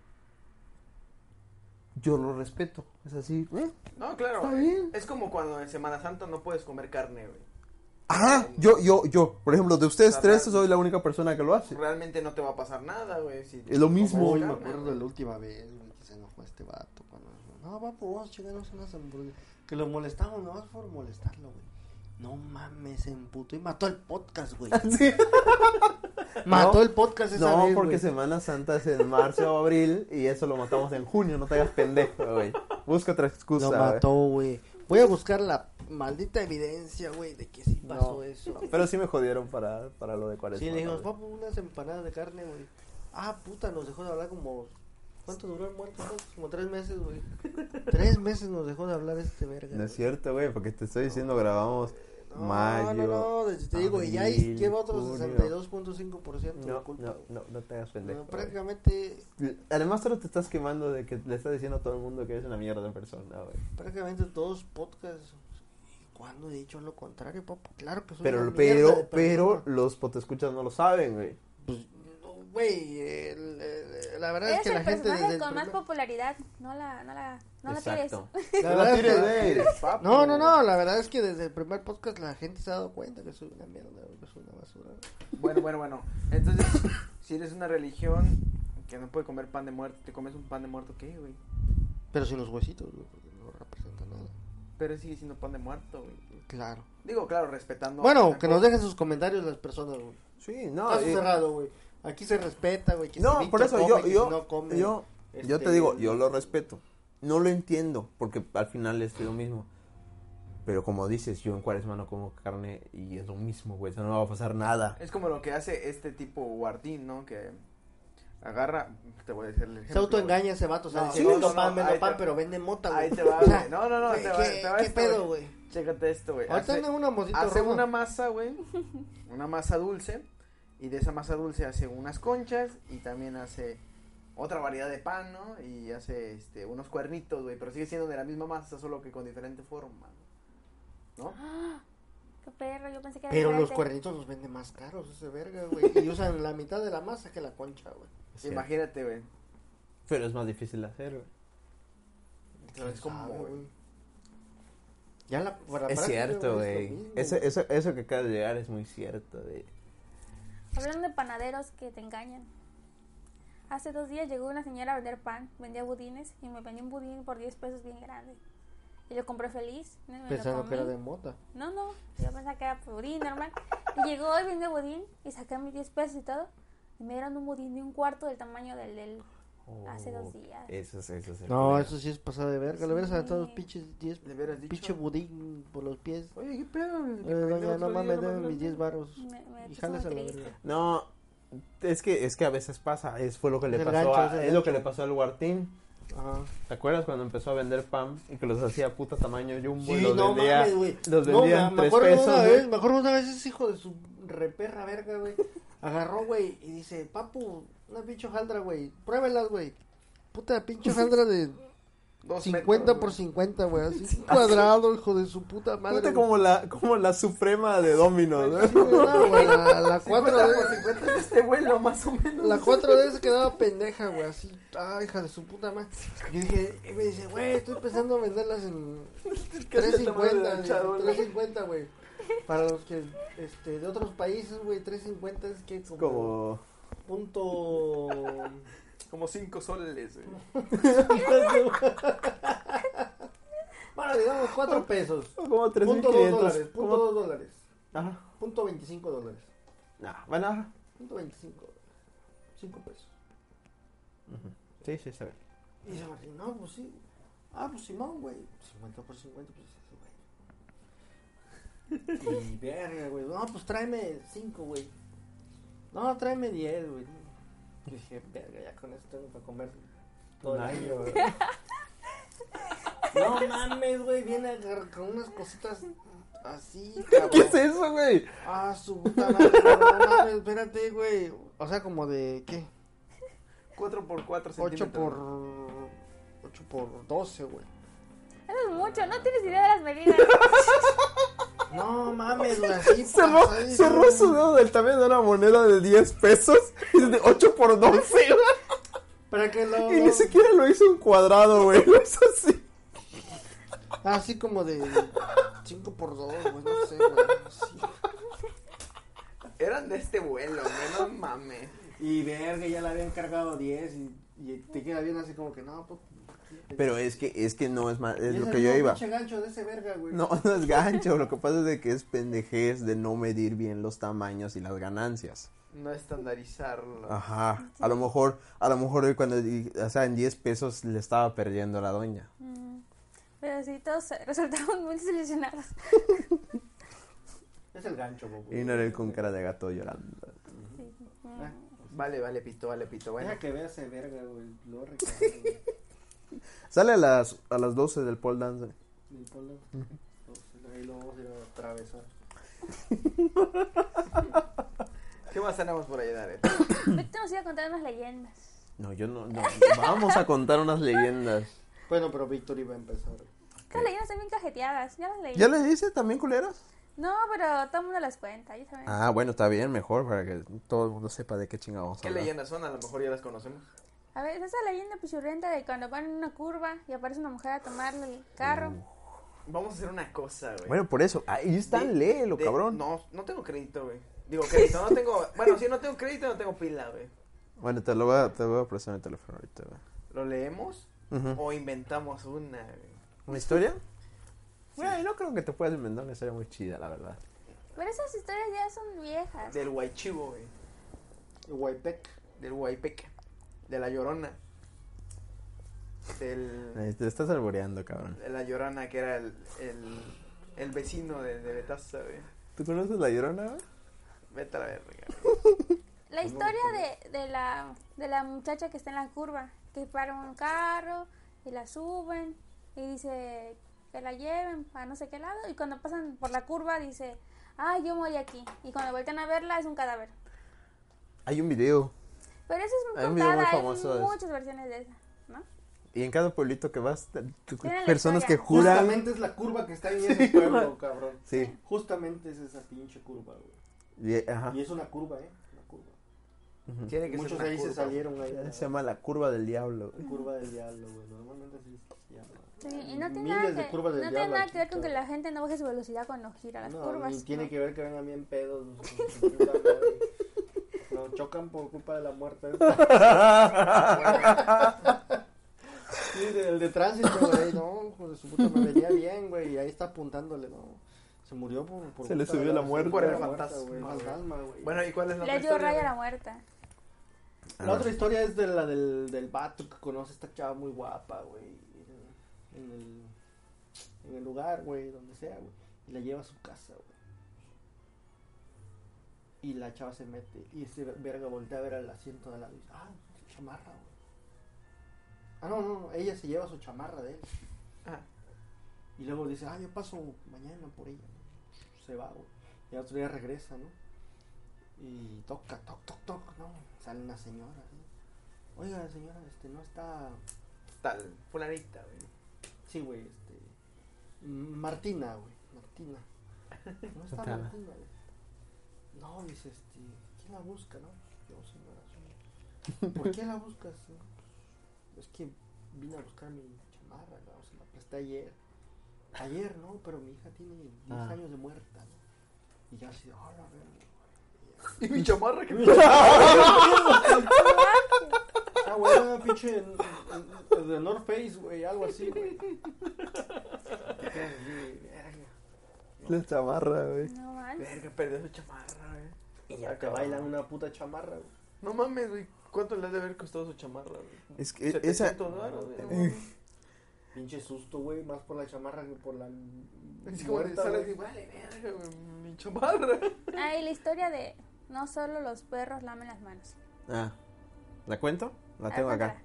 yo lo respeto. Es así. ¿eh? No, claro, Está bien. es como cuando en Semana Santa no puedes comer carne, güey. Ajá, yo, yo, yo. Por ejemplo, de ustedes O sea, tres real- soy la única persona que lo hace. Realmente no te va a pasar nada, güey. si Es lo mismo. Uy, me acuerdo de la última vez, güey, que se enojó este vato. Cuando... No, va, pues vamos a chingarnos unas hamburguesas. Que lo molestamos, no vas por molestarlo, güey. No mames, se emputó y mató el podcast, güey. Sí. Mató No, el podcast esa No, vez, porque. Semana Santa es en marzo o abril y eso lo matamos en junio. No te hagas pendejo, güey. Busca otra excusa. Lo mató, güey. Voy a buscar la maldita evidencia, güey, de que sí pasó No, eso. Pero sí me jodieron para, para lo de Sí, cuaresma. le dijimos, papu, unas empanadas de carne, güey. Ah, puta, nos dejó de hablar como... ¿Cuánto duró el muerto? Como tres meses, güey. tres meses nos dejó de hablar este verga. No es cierto, güey, porque te estoy diciendo grabamos No, mayo. no, no, desde- te digo, y ya ahí lleva otro junio. 62.5% de No, culpa. no, no, no te hagas pendejo. No, prácticamente, Además, solo te estás quemando de que le estás diciendo a todo el mundo que eres una mierda de persona, güey. prácticamente todos podcasts. ¿Cuándo he dicho lo contrario, papu? Claro que soy Pero, una mierda de pero, pero los potescuchas no lo saben, güey. Pues, no, güey, el- el- la verdad es Eres que la el gente personaje desde el con más popularidad. No la, no la, no la tires. La la tires que-. No, no, no, la verdad es que desde el primer podcast la gente se ha dado cuenta que soy una mierda, que soy una basura. Bueno, bueno, bueno. Entonces, si eres una religión que no puede comer pan de muerto, te comes un pan de muerto, ¿qué, güey? Pero sin los huesitos, güey, porque no representa nada. Pero sigue siendo pan de muerto, güey. Claro. Digo, claro, respetando. bueno, la que nos dejen sus comentarios las personas, güey. Sí, no. Caso y- cerrado, güey. Aquí se respeta, güey. que no, por eso come, yo, que si yo, no come, yo, yo este, te digo, yo lo respeto. No lo entiendo, porque al final es lo mismo. Pero como dices, yo en cuaresma no como carne y es lo mismo, güey. Eso no va a pasar nada. Es como lo que hace este tipo Guardín, ¿no? Que agarra. Te voy a decir el Se ejemplo, autoengaña ese vato, o sea, No, dice, sí, vendo no, pan, no, vendo pan, te- pero vende mota, güey. Ahí te va, güey. No, no, no, te va, ¿qué- te va ¿Qué esto, pedo, güey? Chécate esto, güey. Ahorita Hace, una mosita hace roja. una masa, güey. Una masa dulce. Y de esa masa dulce hace unas conchas. Y también hace otra variedad de pan, ¿no? Y hace este, unos cuernitos, güey. Pero sigue siendo de la misma masa, solo que con diferente forma. ¿No? Qué perro, yo pensé que era Pero los cuernitos los venden más caros ese verga, güey. Y usan la mitad de la masa que la concha, güey. Sí. Imagínate, güey. Pero es más difícil de hacer, güey. Pero es como, güey. Ya la, para Es cierto, güey. Eso, eso, eso que acaba de llegar es muy cierto, güey. Hablando de panaderos que te engañan. Hace dos días llegó una señora a vender pan, vendía budines y me vendió un budín por 10 pesos bien grande. Y lo compré feliz. me que era de mota. No, no, yo pensaba que era budín normal. Y llegó y vendió budín y saqué mis 10 pesos y todo. Y me dieron un budín de un cuarto del tamaño del, del hace dos días. Eso es, eso es No, eso sí es pasado de verga. Le hubieras Sí. aventado los pinches 10, Le hubieras dicho. pinche budín por los pies. Oye, ¿qué pedo? Eh, no día, mames, no dame mis 10 baros. Me, me Y a la verga. No, es que, es que a veces pasa. Es, fue lo que le el pasó gancho, a- es lo que le pasó al Guartín. Ajá. ¿Te acuerdas cuando empezó a vender pan y que los hacía puta tamaño jumbo y Sí, los no vendía, mames, güey. los No, vendía me, en me tres pesos? una vez, me acuerdo una vez ese hijo de su reperra verga, güey. Agarró, güey, y dice, papu, una pinche hojaldra, güey. Pruébelas, güey. Puta pinche hojaldra de Dos 50 metros, por güey. 50, güey. Así un cuadrado, hijo de su puta madre. Puta como la, como la suprema de Dominos, ¿no? Sí, no, güey, la, la 50 4 por de, 50 es este vuelo, más o menos. la 4D se quedaba pendeja, güey. Así, ah, hija de su puta madre. Yo dije, y me dice, güey, estoy pensando en venderlas en Casi el tamaño de 350, la charola. güey, 350, güey. Para los que, este, de otros países, güey, 350 es que como, Como... punto... Como 5 soles, güey. bueno, digamos 4 pesos. Como Punto 2 3.500. dólares, punto como- 2 dólares. Ajá. Punto 25 dólares. Nah, bueno, ajá. Punto 25 dólares. 5 pesos. Sí, sí, está bien. Y dice Martín, no, pues sí. Ah, pues Simón, güey. 50 por 50, pues eso, güey. Y verga, güey. No, pues tráeme 5, güey. No, tráeme 10, güey. Yo dije, verga, ya con esto tengo para comer todo el año, güey. No mames, güey. Viene con unas cositas así, cabrón. ¿Qué es eso, güey? Ah, su puta madre. No mames, espérate, güey. O sea, como de, ¿qué? 4 por 4 8 centímetros. por... 8 por 12, güey. Eso es mucho, no tienes idea de las medidas. No mames, güey, así Cerró, cerró su dedo del tamaño de una moneda de 10 pesos y es de 8 por 12, güey. Para que lo... Y ni siquiera lo hizo un cuadrado, güey. Lo hizo así. Así como de 5 por 2, güey, no sé, güey. así. Eran de este vuelo, güey, no mames. Y verga, ya le habían cargado 10 y, y te queda bien así como que no, pues... Pero es que, es que no es más, es lo que yo iba. gancho de ese verga, güey. No, no es gancho, lo que pasa es de que es pendejez de no medir bien los tamaños y las ganancias. No estandarizarlo. Ajá, a lo mejor, a lo mejor hoy cuando, o sea, en 10 pesos le estaba perdiendo a la doña. Mm, Pero sí, todos resultamos muy desilusionados. Es el gancho, güey. Y Norel con cara de gato llorando. Sí. Ah. Vale, vale, pito, vale, pito. Bueno, Deja que vea ese verga, güey. Lo recargo, güey. Sale a las, a las 12 del pole dance. Ni ponlo. Entonces, Ahí lo vamos a ir a atravesar. ¿qué más tenemos por ahí, Dare? Ahorita nos iba a contar unas leyendas. No, yo no, no. Vamos a contar unas leyendas. Bueno, pero Víctor iba a empezar. Estas leyendas están bien cajeteadas. ¿Ya las leí? ¿Ya le dice también culeras? No, pero todo el mundo las cuenta. Ya saben. Ah, bueno, está bien, mejor para que todo el mundo sepa de qué chingados ¿Qué hablar. leyendas son? A lo mejor ya las conocemos. A ver, esa leyenda pichurrienta de cuando van en una curva y aparece una mujer a tomarle el carro. Vamos a hacer una cosa, güey. Bueno, por eso, ahí está, De- léelo, de- cabrón. No, no tengo crédito, güey. Digo, crédito, no tengo. Bueno, si no tengo crédito, no tengo pila, güey. Bueno, te lo voy a, te voy a prestar el teléfono ahorita. güey. ¿Lo leemos o inventamos una, güey? ¿Una historia? Bueno, no creo que te puedas inventar una historia muy chida, la verdad. Pero esas historias ya son viejas. Del Guaychivo, güey. Guaypec. Del Guaypeque. De la Llorona. Del. Te estás alboreando, cabrón. De la Llorona, que era el. El, el vecino de, de Betaza, güey. ¿Tú conoces la llorona, güey? Vete a la verga. güey. La historia de, de, la, de la muchacha que está en la curva, que para un carro y la suben y dice que la lleven para no sé qué lado y cuando pasan por la curva dice, ah, yo morí aquí. Y cuando vuelven a verla es un cadáver. Hay un video. Pero esa es muy contada, hay famoso de eso. muchas versiones de esa, ¿no? Y en cada pueblito que vas, personas que juran. Justamente es la curva que está en ese pueblo, cabrón. Sí. Justamente es esa pinche curva, güey. Y, ajá. Y es una curva, ¿eh? Una curva. Tiene Y que ser muchos una ahí se curva. salieron ahí. Se la- llama la curva del diablo. güey. Curva del diablo, güey. Normalmente así se llama. Sí, y no tiene, Miles nada de que, no tiene nada que ver con que la gente no baje su velocidad cuando gira las no, curvas. ni tiene ¿no? que ver que vengan bien pedos. chocan por culpa de la muerte. Sí, el de tránsito, güey, no, su puta me venía bien, güey, y ahí está apuntándole, no. Se murió por, por Se le culpa de subió la muerte. Por el se le subió la fantasma, güey, güey. fantasma, güey. Bueno, ¿y cuál es la Le otra dio historia, raya a la muerta. La otra historia es de la del, del vato que conoce a esta chava muy guapa, güey. En el, en el lugar, güey, donde sea, güey. Y la lleva a su casa, güey. Y la chava se mete. Y ese verga voltea a ver al asiento de lado y dice, ah, su chamarra, güey. Ah, no, no, no, ella se lleva su chamarra de él. Ah, Y luego dice, ah, yo paso mañana por ella. Se va, güey. Y al otro día regresa, ¿no? Y toca, toc, toc, toc, ¿no? Sale una señora, ¿no? Oiga, señora, este, no está... tal, fulanita, güey. Sí, güey, este... Martina, güey, Martina. No está. Martina, güey. No, dice, este, ¿quién la busca, no? Yo, señora. ¿Por qué la buscas? no? Es que vine a buscar mi chamarra, ¿no? Se la presté ayer. Ayer, ¿no? Pero mi hija tiene 10 Ah. años de muerta, ¿no? Y ya así, oh, la verga, güey. Y mi chamarra que Ah, güey, una pinche en- en- en- de North Face, güey, algo así, güey. La chamarra, güey. No manches. Verga, perdió su chamarra, güey. Y ya te bailan una puta chamarra, güey. No mames, güey. ¿Cuánto le ha de haber costado su chamarra, güey? Es que esa. 700 varos, güey. Pinche susto, güey, más por la chamarra que por la. Es como de muerta, sales güey. y vale, verga, güey. Mi chamarra. Ah, y la historia de no solo los perros lamen las manos. Ah. ¿La cuento? La Ah, tengo acá.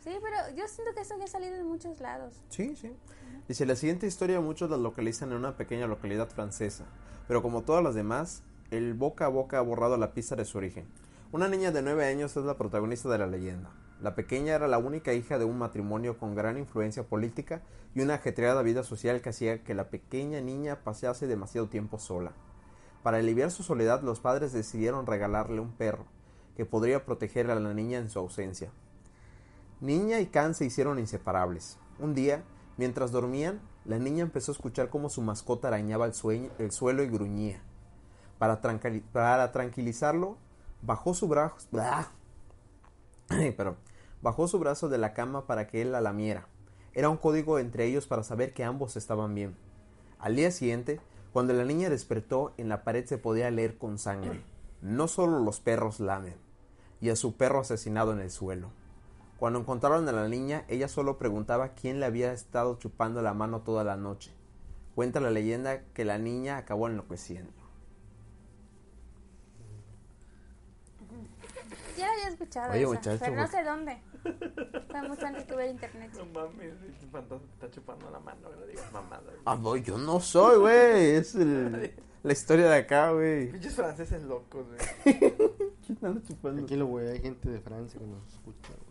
Sí, pero yo siento que eso ya ha salido en muchos lados. Sí, sí. Dice, la siguiente historia muchos la localizan en una pequeña localidad francesa, pero como todas las demás, el boca a boca ha borrado la pista de su origen. Una niña de 9 años es la protagonista de la leyenda. La pequeña era la única hija de un matrimonio con gran influencia política y una ajetreada vida social que hacía que la pequeña niña pasease demasiado tiempo sola. Para aliviar su soledad, los padres decidieron regalarle un perro que podría proteger a la niña en su ausencia. Niña y Can se hicieron inseparables. Un día, mientras dormían, la niña empezó a escuchar cómo su mascota arañaba el, suelo y gruñía. Para, para tranquilizarlo, bajó su brazo, pero bajó su brazo de la cama para que él la lamiera. Era un código entre ellos para saber que ambos estaban bien. Al día siguiente, cuando la niña despertó, en la pared se podía leer con sangre. No solo los perros lamen, y a su perro asesinado en el suelo. Cuando encontraron a la niña, ella solo preguntaba quién le había estado chupando la mano toda la noche. Cuenta la leyenda que la niña acabó enloqueciendo. Ya la había escuchado Oye, muchacho, pero no ¿por sé dónde. Fue mucho antes que ver internet. No mames, el fantasma está chupando la mano. No digas mamada. Ah, no, yo no soy, güey. Es el- la historia de acá, güey. Pinches franceses locos, güey. ¿Quién anda chupando? Tranquilo, güey, hay gente de Francia que nos escucha, güey.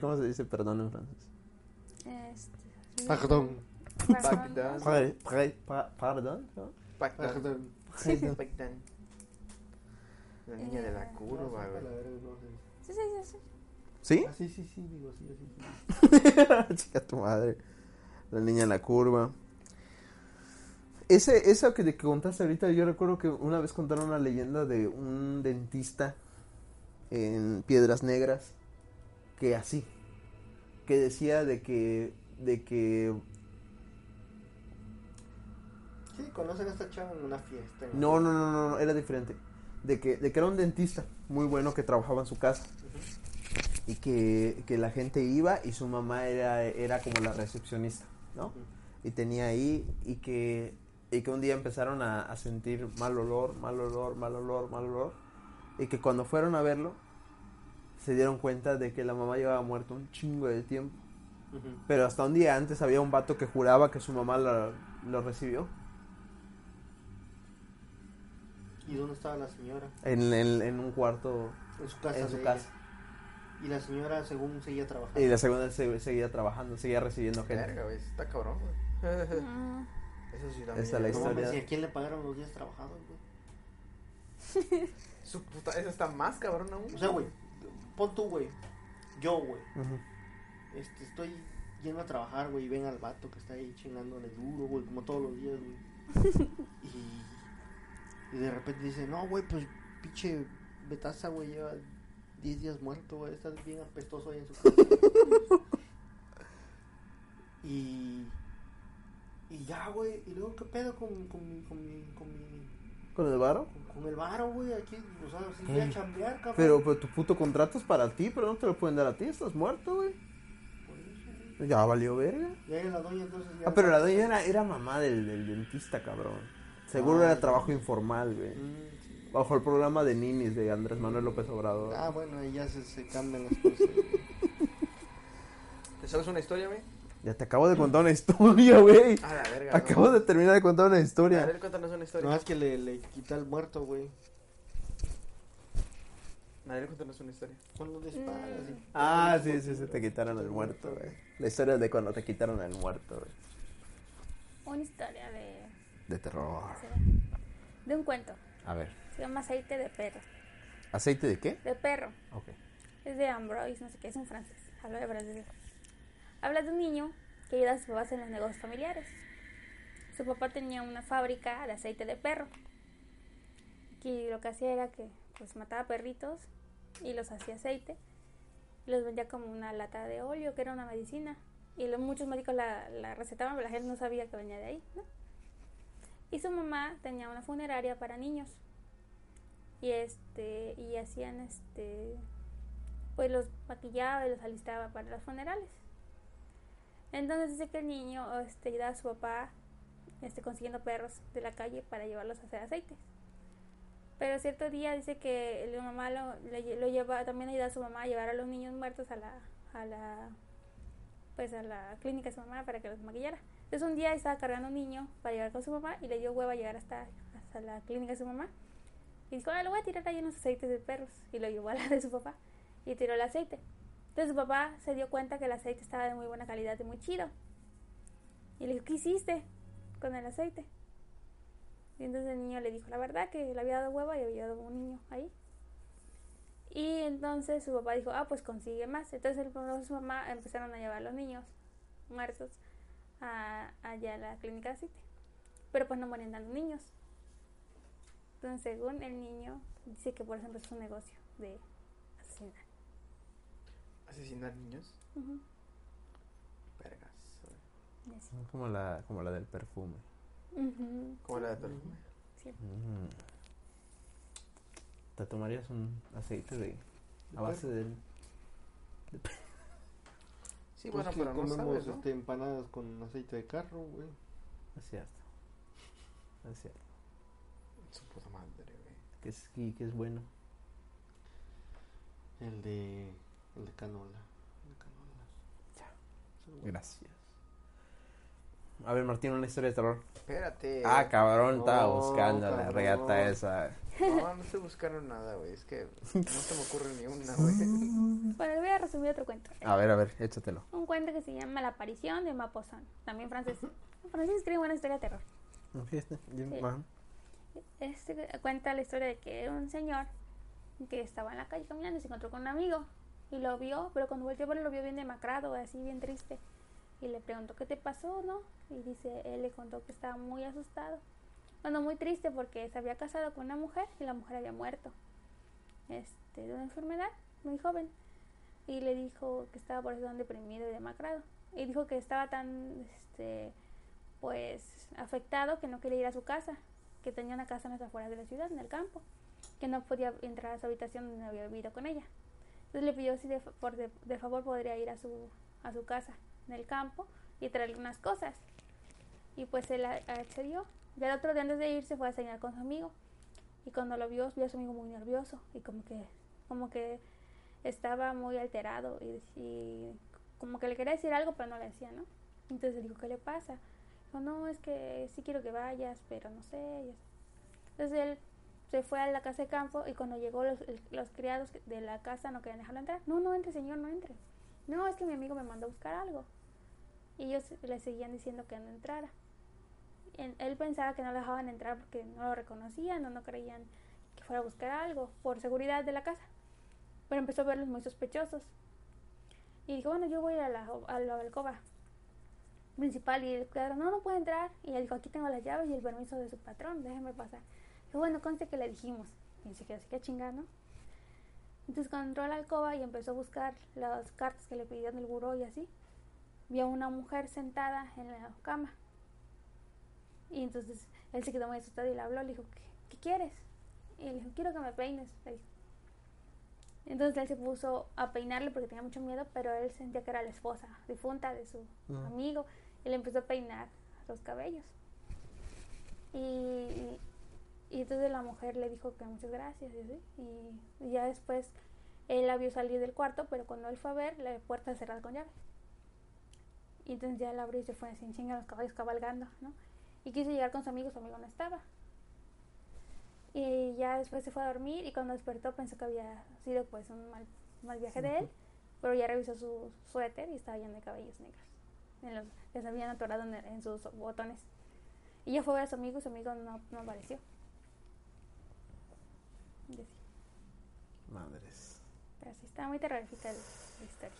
¿Cómo se dice perdón en francés? Este, Pardon. Pardon, pa- pardon. Pardon. La niña de la curva, güey. sí, sí, sí. ¿Sí? Ah, sí, sí, sí, digo, sí, sí, sí. Chica tu madre. La niña en la curva. Ese, eso que te contaste ahorita, yo recuerdo que una vez contaron una leyenda de un dentista en Piedras Negras que así, que decía de que, de que, Sí, conocen a esta chava en una fiesta. en- no, no, no, no, no, era diferente, de que, de que era un dentista muy bueno que trabajaba en su casa. Y que, que la gente iba y su mamá era, era como la recepcionista, ¿no? y tenía ahí y que, y que un día empezaron a, a sentir mal olor, mal olor, mal olor, mal olor. Y que cuando fueron a verlo se dieron cuenta de que la mamá llevaba muerta un chingo de tiempo. Pero hasta un día antes había un vato que juraba que su mamá lo, lo recibió ¿Y dónde estaba la señora? en, en- en un cuarto En su casa. en su casa. Y la señora, según seguía trabajando. Y la segunda se- seguía trabajando, seguía recibiendo gente. Verga, güey, está cabrón, güey. Eso sí también. Esa es la historia. ¿y a quién le pagaron los días trabajados, güey? Su puta, eso está más cabrón aún. O sea, güey, pon tú, güey. Yo, güey. Este, estoy yendo a trabajar, güey, y ven al vato que está ahí chingándole duro, güey, como todos los días, güey. Y, y de repente dice, no, güey, pues pinche Betaza, güey, lleva 10 días muerto, güey, está bien apestoso ahí en su casa. y, y ya, güey, y luego, ¿qué pedo con, con, con, mi, con, mi, ¿Con el varo? con, con el varo, güey? Aquí, o sea, sí voy a chambear, cabrón. Pero, pero tu puto contrato es para ti, pero no te lo pueden dar a ti, estás muerto, güey. Por eso, güey. Ya valió verga. Y ahí la doña entonces ya... Ah, pero la doña era, era mamá del, del dentista, cabrón. Seguro Ah, era ya. trabajo informal, güey. Mm, sí. Bajo el programa de ninis de Andrés Manuel López Obrador. Ah, bueno, ahí ya se, se cambian las cosas. ¿Te sabes una historia, güey? Ya te acabo de contar una historia, güey. A la verga. Acabo de terminar de contar una A historia. ver, cuéntanos una historia. No, es que le, le quita el muerto, güey. Nadie cuéntanos una historia. Cuando disparas. y- Ah, sí, sí, sí, te quitaron el muerto, güey. La historia de cuando te quitaron el muerto, güey. Una historia de, De terror. de un cuento. A ver. Se llama Aceite de perro. ¿Aceite de qué? De perro. Ok. Es de Ambroise, no sé qué, es un francés. Habla de francés. Habla de un niño que ayuda a sus papás en los negocios familiares. Su papá tenía una fábrica de aceite de perro. Y lo que hacía era que pues mataba perritos y los hacía aceite. Los vendía como una lata de óleo, que era una medicina. Y lo- muchos médicos la, la recetaban, pero la gente no sabía que venía de ahí, ¿no? Y su mamá tenía una funeraria para niños. Y este, y hacían este pues los maquillaba y los alistaba para los funerales. Entonces dice que el niño este, ayudaba a su papá este, consiguiendo perros de la calle para llevarlos a hacer aceites. Pero cierto día dice que la mamá lo, le- lo lleva, también ayuda a su mamá a llevar a los niños muertos a la, a la, pues a la clínica de su mamá para que los maquillara. Entonces un día estaba cargando un niño para llevar con su mamá y le dio hueva a llegar hasta, hasta la clínica de su mamá. Y dijo, ah, lo voy a tirar ahí unos aceites de perros. Y lo llevó a la de su papá y tiró el aceite. Entonces su papá se dio cuenta que el aceite estaba de muy buena calidad y muy chido. Y le dijo, ¿qué hiciste con el aceite? Y entonces el niño le dijo la verdad que le había dado hueva y había dado un niño ahí. Y entonces su papá dijo, ah, pues consigue más. Entonces el su mamá empezaron a llevar a los niños muertos a, allá a la clínica de aceite. Pero pues no morían dando niños. Entonces según el niño, dice que por eso empezó su negocio de. ¿Asesinar niños? Ujú. Vergas. güey. Y así. Como la, como la del perfume. Ujú. ¿Cómo la de perfume? Sí. Mm. ¿Te tomarías un aceite de a base perro. del Sí, Pues bueno, pero no comemos sabes, ¿no? este, empanadas con aceite de carro, güey. es cierto es cierto Su puta madre, güey. que es y que es bueno El de, el de canola. El de canola. Ya. Gracias a ver Martín una historia de terror Espérate. ah cabrón estaba No, buscando la cabrón. regata esa No, no estoy buscando nada, güey. Es que no se me ocurre ni una, güey. Bueno, voy a resumir otro cuento. a ver a ver échatelo Un cuento que se llama La aparición de Mapozón. También francés. En francés escribe buena historia de terror. Fíjate, Sí. Este cuenta la historia de que un señor que estaba en la calle caminando y se encontró con un amigo y lo vio, pero cuando volteó a verlo lo vio bien demacrado, así bien triste. Y le preguntó qué te pasó, ¿no? Y dice, él le contó que estaba muy asustado. Bueno, muy triste porque se había casado con una mujer y la mujer había muerto. Este, de una enfermedad, muy joven. Y le dijo que estaba por eso tan deprimido y demacrado. Y dijo que estaba tan, este, pues, afectado que no quería ir a su casa que tenía una casa en las afueras de la ciudad, en el campo, que no podía entrar a su habitación donde había vivido con ella. Entonces le pidió si de, por de, de favor podría ir a su, a su casa en el campo y traerle unas cosas. Y pues él accedió. Ya el otro día antes de irse fue a cenar con su amigo. Y cuando lo vio, vio a su amigo muy nervioso y como que, como que estaba muy alterado y, y como que le quería decir algo pero no le decía, ¿no? Entonces le dijo, ¿qué le pasa? Dijo, no, es que sí quiero que vayas, pero no sé. Entonces él se fue a la casa de campo y cuando llegó los, los criados de la casa no querían dejarlo entrar. No, no entre, señor, no entre. No, es que mi amigo me mandó a buscar algo. Y ellos le seguían diciendo que no entrara. Él pensaba que no lo dejaban entrar porque no lo reconocían o no creían que fuera a buscar algo por seguridad de la casa. Pero empezó a verlos muy sospechosos. Y dijo, bueno, yo voy a la, a la alcoba principal y el cuadro, no, no puede entrar. Y él dijo, aquí tengo las llaves y el permiso de su patrón, déjeme pasar. Dijo, bueno, conste que le dijimos. Y se quedó así que chingar, ¿no? Entonces cuando entró a la alcoba y empezó a buscar las cartas que le pidieron del buró y así, vio a una mujer sentada en la cama. Y entonces él se quedó muy asustado y le habló, le dijo, ¿qué, qué quieres? Y le dijo, quiero que me peines, le dijo. Entonces él se puso a peinarle porque tenía mucho miedo, pero él sentía que era la esposa difunta de su Ujú. amigo y le empezó a peinar los cabellos. Y, y entonces la mujer le dijo que muchas gracias y así. Y, ya después él la vio salir del cuarto, pero cuando él fue a ver, la puerta cerrada con llave. Y entonces ya la abrió y se fue así en chinga los caballos cabalgando, ¿no? Y quiso llegar con su amigo, su amigo no estaba. Y ya después se fue a dormir y cuando despertó pensó que había sido pues un mal, mal viaje de él, pero ya revisó su suéter y estaba lleno de cabellos negros. En los, les habían atorado en, en sus botones. Y ya fue a ver a su amigo y su amigo no, no apareció. Y así. Madres. Pero sí, está muy terrorífica la, historia.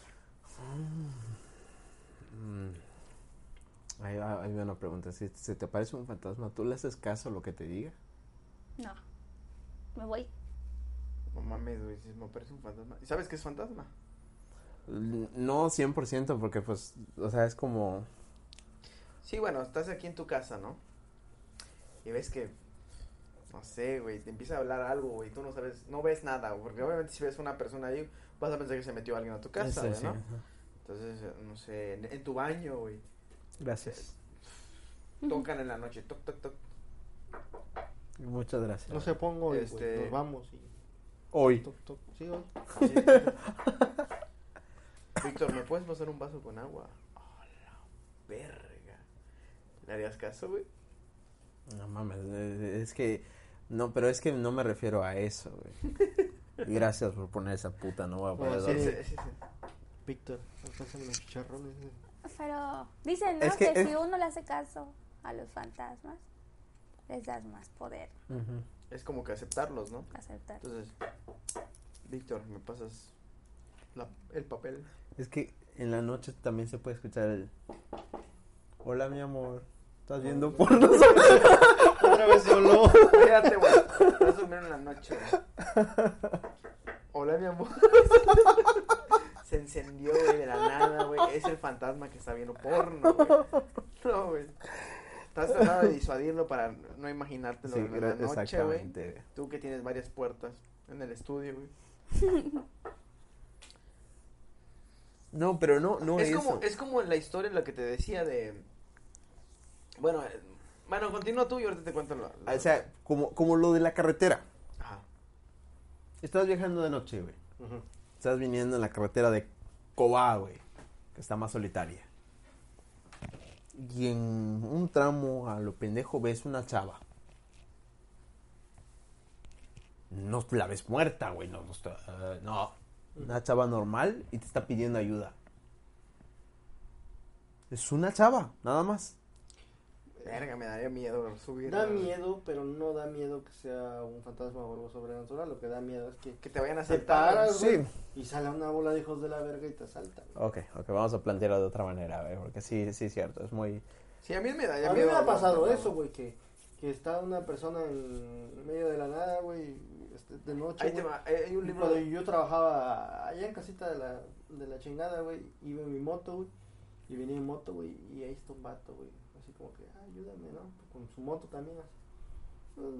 Mm. Ahí va, ahí va una pregunta. Si se te aparece un fantasma, ¿tú le haces caso a lo que te diga? No. Me voy. No mames, güey, si me parece un fantasma. ¿Y sabes qué es fantasma? L- No 100% porque pues, o sea, es como... Sí, bueno, estás aquí en tu casa, ¿no? Y ves que, no sé, güey, te empieza a hablar algo, güey, tú no sabes, no ves nada, güey, porque obviamente si ves una persona ahí, vas a pensar que se metió alguien a tu casa, Sí, güey, sí, ¿no? ajá. Entonces, eh, no sé, en, en tu baño, güey, Gracias. tocan en la noche, toc, toc, toc. Muchas gracias. No se pongo y Este- pues, nos vamos y Hoy. toc, toc. Sí, hoy. Sí. Víctor, ¿me puedes pasar un vaso con agua? Oh, la verga. ¿Le harías caso, güey? No mames, es que... No, pero es que no me refiero a eso, güey. Y Gracias por poner esa puta nueva Oh, para sí, dormir. Sí, sí, sí. Víctor, los chicharrones. Pero dicen, ¿no? Es que, que es- si uno le hace caso a los fantasmas, les das más poder. Es como que aceptarlos, ¿no? a aceptar. Entonces, Víctor, ¿me pasas la- el papel? Es que en la noche también se puede escuchar el... Hola, mi amor. ¿Estás viendo porno? Otra vez solo. Fíjate, güey. Vas a dormir en la noche, güey. Hola, mi amor. Se encendió, güey, de la nada, güey. Es el fantasma que está viendo porno, güey. No, güey. Estás tratando de disuadirlo para no imaginártelo Sí, en la noche, güey. Tú que tienes varias puertas en el estudio, güey. No, pero no, no es eso. como es como la historia la que te decía de bueno bueno continúa tú y ahorita te cuento la, la- O sea, como, como lo de la carretera. Ajá. Estás viajando de noche, güey. Ujú. Estás viniendo en la carretera de Cobá, güey. Que está más solitaria. Y en un tramo a lo pendejo ves una chava. No la ves muerta, güey. No, no, está- eh, no. Una chava normal y te está pidiendo ayuda. Es una chava, nada más. Verga me daría miedo subir Da a- miedo, pero no da miedo que sea un fantasma o algo sobrenatural. Lo que da miedo es que que te vayan a te saltar paras, Sí. güey, y sale una bola de hijos de la verga y te asaltan. Ok, ok, vamos a plantearlo de otra manera, güey. Porque sí, sí es cierto. Es muy... sí a mí me daría A mí miedo me ha pasado no, eso, güey, que, que está una persona en medio de la nada, güey, este, de noche, ahí te güey. va eh, hay un libro Cuando de yo trabajaba allá en casita de la, de la chingada, güey, iba en mi moto, güey, y venía en moto, güey, y ahí está un vato, güey, como que, ah, ayúdame, ¿no? Con su moto también, así.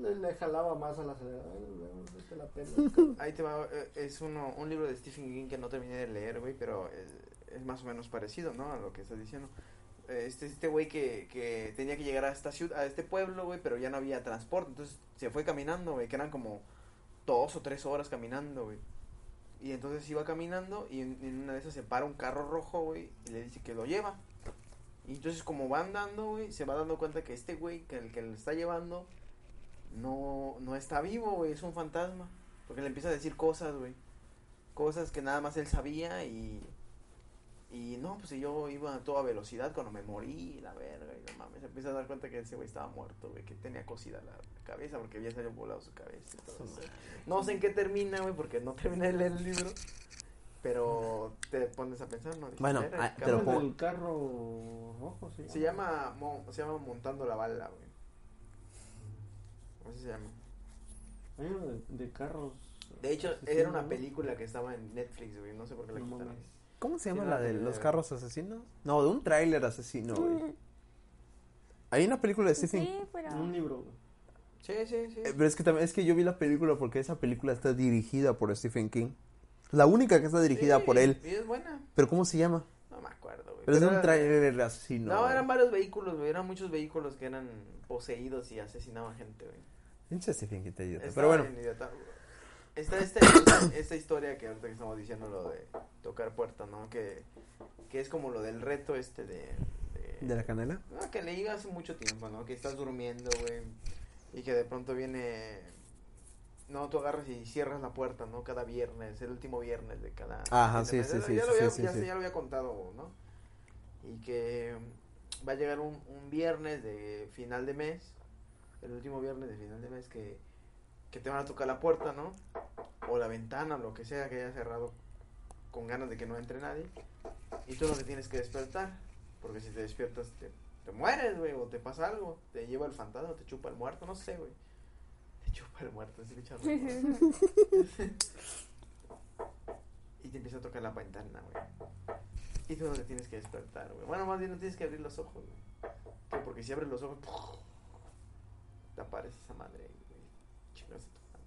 Le, le jalaba más al acelerador, "Ay, vete la pena. ahí te va eh, es uno un libro de Stephen King que no terminé de leer güey pero es, es más o menos parecido no a lo que estás diciendo Eh, este este güey que, que tenía que llegar a esta ciudad a este pueblo güey pero ya no había transporte entonces se fue caminando güey que eran como dos o tres horas caminando güey y entonces iba caminando y en, en una de esas se para un carro rojo güey y le dice que lo lleva y entonces como va andando güey se va dando cuenta que este güey que el que le está llevando no, no está vivo, güey, es un fantasma. Porque le empieza a decir cosas, güey. Cosas que nada más él sabía y... Y no, pues yo iba a toda velocidad cuando me morí, la verga, y no mames, se empieza a dar cuenta que ese güey estaba muerto, güey, que tenía cosida la cabeza porque había salido volado su cabeza y todo eso. No sé en qué termina, güey, porque no terminé de leer el libro, pero te pones a pensar, ¿no? Bueno, "Verga, ah, qué te lo cabrón". pongo- el carro rojo, ¿sí? Se llama, Mo- se llama Montando la Bala, güey. Así se llama. Hay uno de, de carros. De hecho, asesinos, era una ¿no? película que estaba en Netflix, güey, no sé por qué la No quitaron. mames. ¿Cómo se llama Sí, la de los carros asesinos? No, de un tráiler asesino, güey. Hay una película de Stephen Sí, pero... Un libro, güey. Sí, sí, sí. Eh, Pero es que también es que yo vi la película porque esa película está dirigida por Stephen King. La única que está dirigida Sí, por él. Y es buena. Pero ¿cómo se llama? No me acuerdo, güey. Pero es de un tráiler asesino. No, eran varios vehículos, güey. Eran muchos vehículos que eran poseídos y asesinaban gente, güey. Pinche Stephen King, te idiota. Pero bueno, idiota. Está esta, esta, esta historia que ahorita que estamos diciendo, lo de tocar puerta, ¿no? Que, que es como lo del reto este de... de- ¿de la canela? Ah, que leí hace mucho tiempo, ¿no? Que estás durmiendo, güey. Y que de pronto viene... No, tú agarras y cierras la puerta, ¿no? Cada viernes, el último viernes de cada... Ajá, sí, sí, Ya sí, lo sí, había, sí, ya, sí. ya lo había contado, ¿no? Y que va a llegar un, un viernes de final de mes, el último viernes de final de mes, que, que te van a tocar la puerta, ¿no? O la ventana, o lo que sea que haya cerrado con ganas de que no entre nadie. Y tú no te tienes que despertar, porque si te despiertas te, te mueres, güey, o te pasa algo, te lleva el fantasma, te chupa el muerto, no sé, güey. Te chupa el muerto, es escuchado. y te empieza a tocar la ventana, güey. Y tú no te tienes que despertar, güey. Bueno, más bien no tienes que abrir los ojos, güey. Que Porque si abres los ojos, te aparece esa madre, güey. Chingas a tu madre.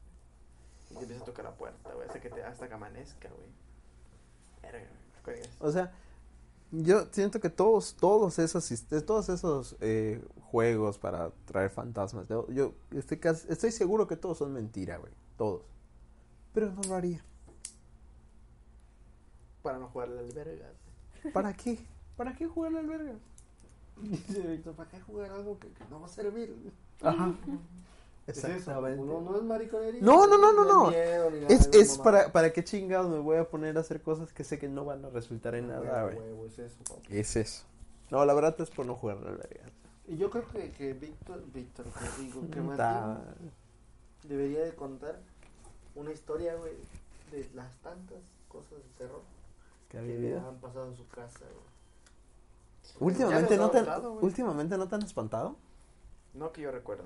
Y te empieza a tocar la puerta, güey, hasta que, te, hasta que amanezca, güey. Verga, güey. O sea, yo siento que todos, todos esos, sist- todos esos eh, juegos para traer fantasmas, yo, yo estoy, casi- estoy seguro que todos son mentira, güey. Todos. Pero no lo haría. Para no jugarle al verga. ¿Para qué? ¿Para qué jugar al Víctor, ¿para qué jugar algo que, que no va a servir? Ajá. Exactamente. No, no es mariconería. No, no, no, no, es no. miedo ni nada, Es, es para, para qué chingados me voy a poner a hacer cosas que sé que no van a resultar en nada, güey. Es eso, papá. Es eso. No, la verdad es por no jugar al verga. Y yo creo que, que Víctor, Víctor, que digo, que. Martín debería de contar una historia, güey, de las tantas cosas de terror Que le han pasado en su casa, güey. Últimamente no güey. últimamente no te han espantado. No que yo recuerde.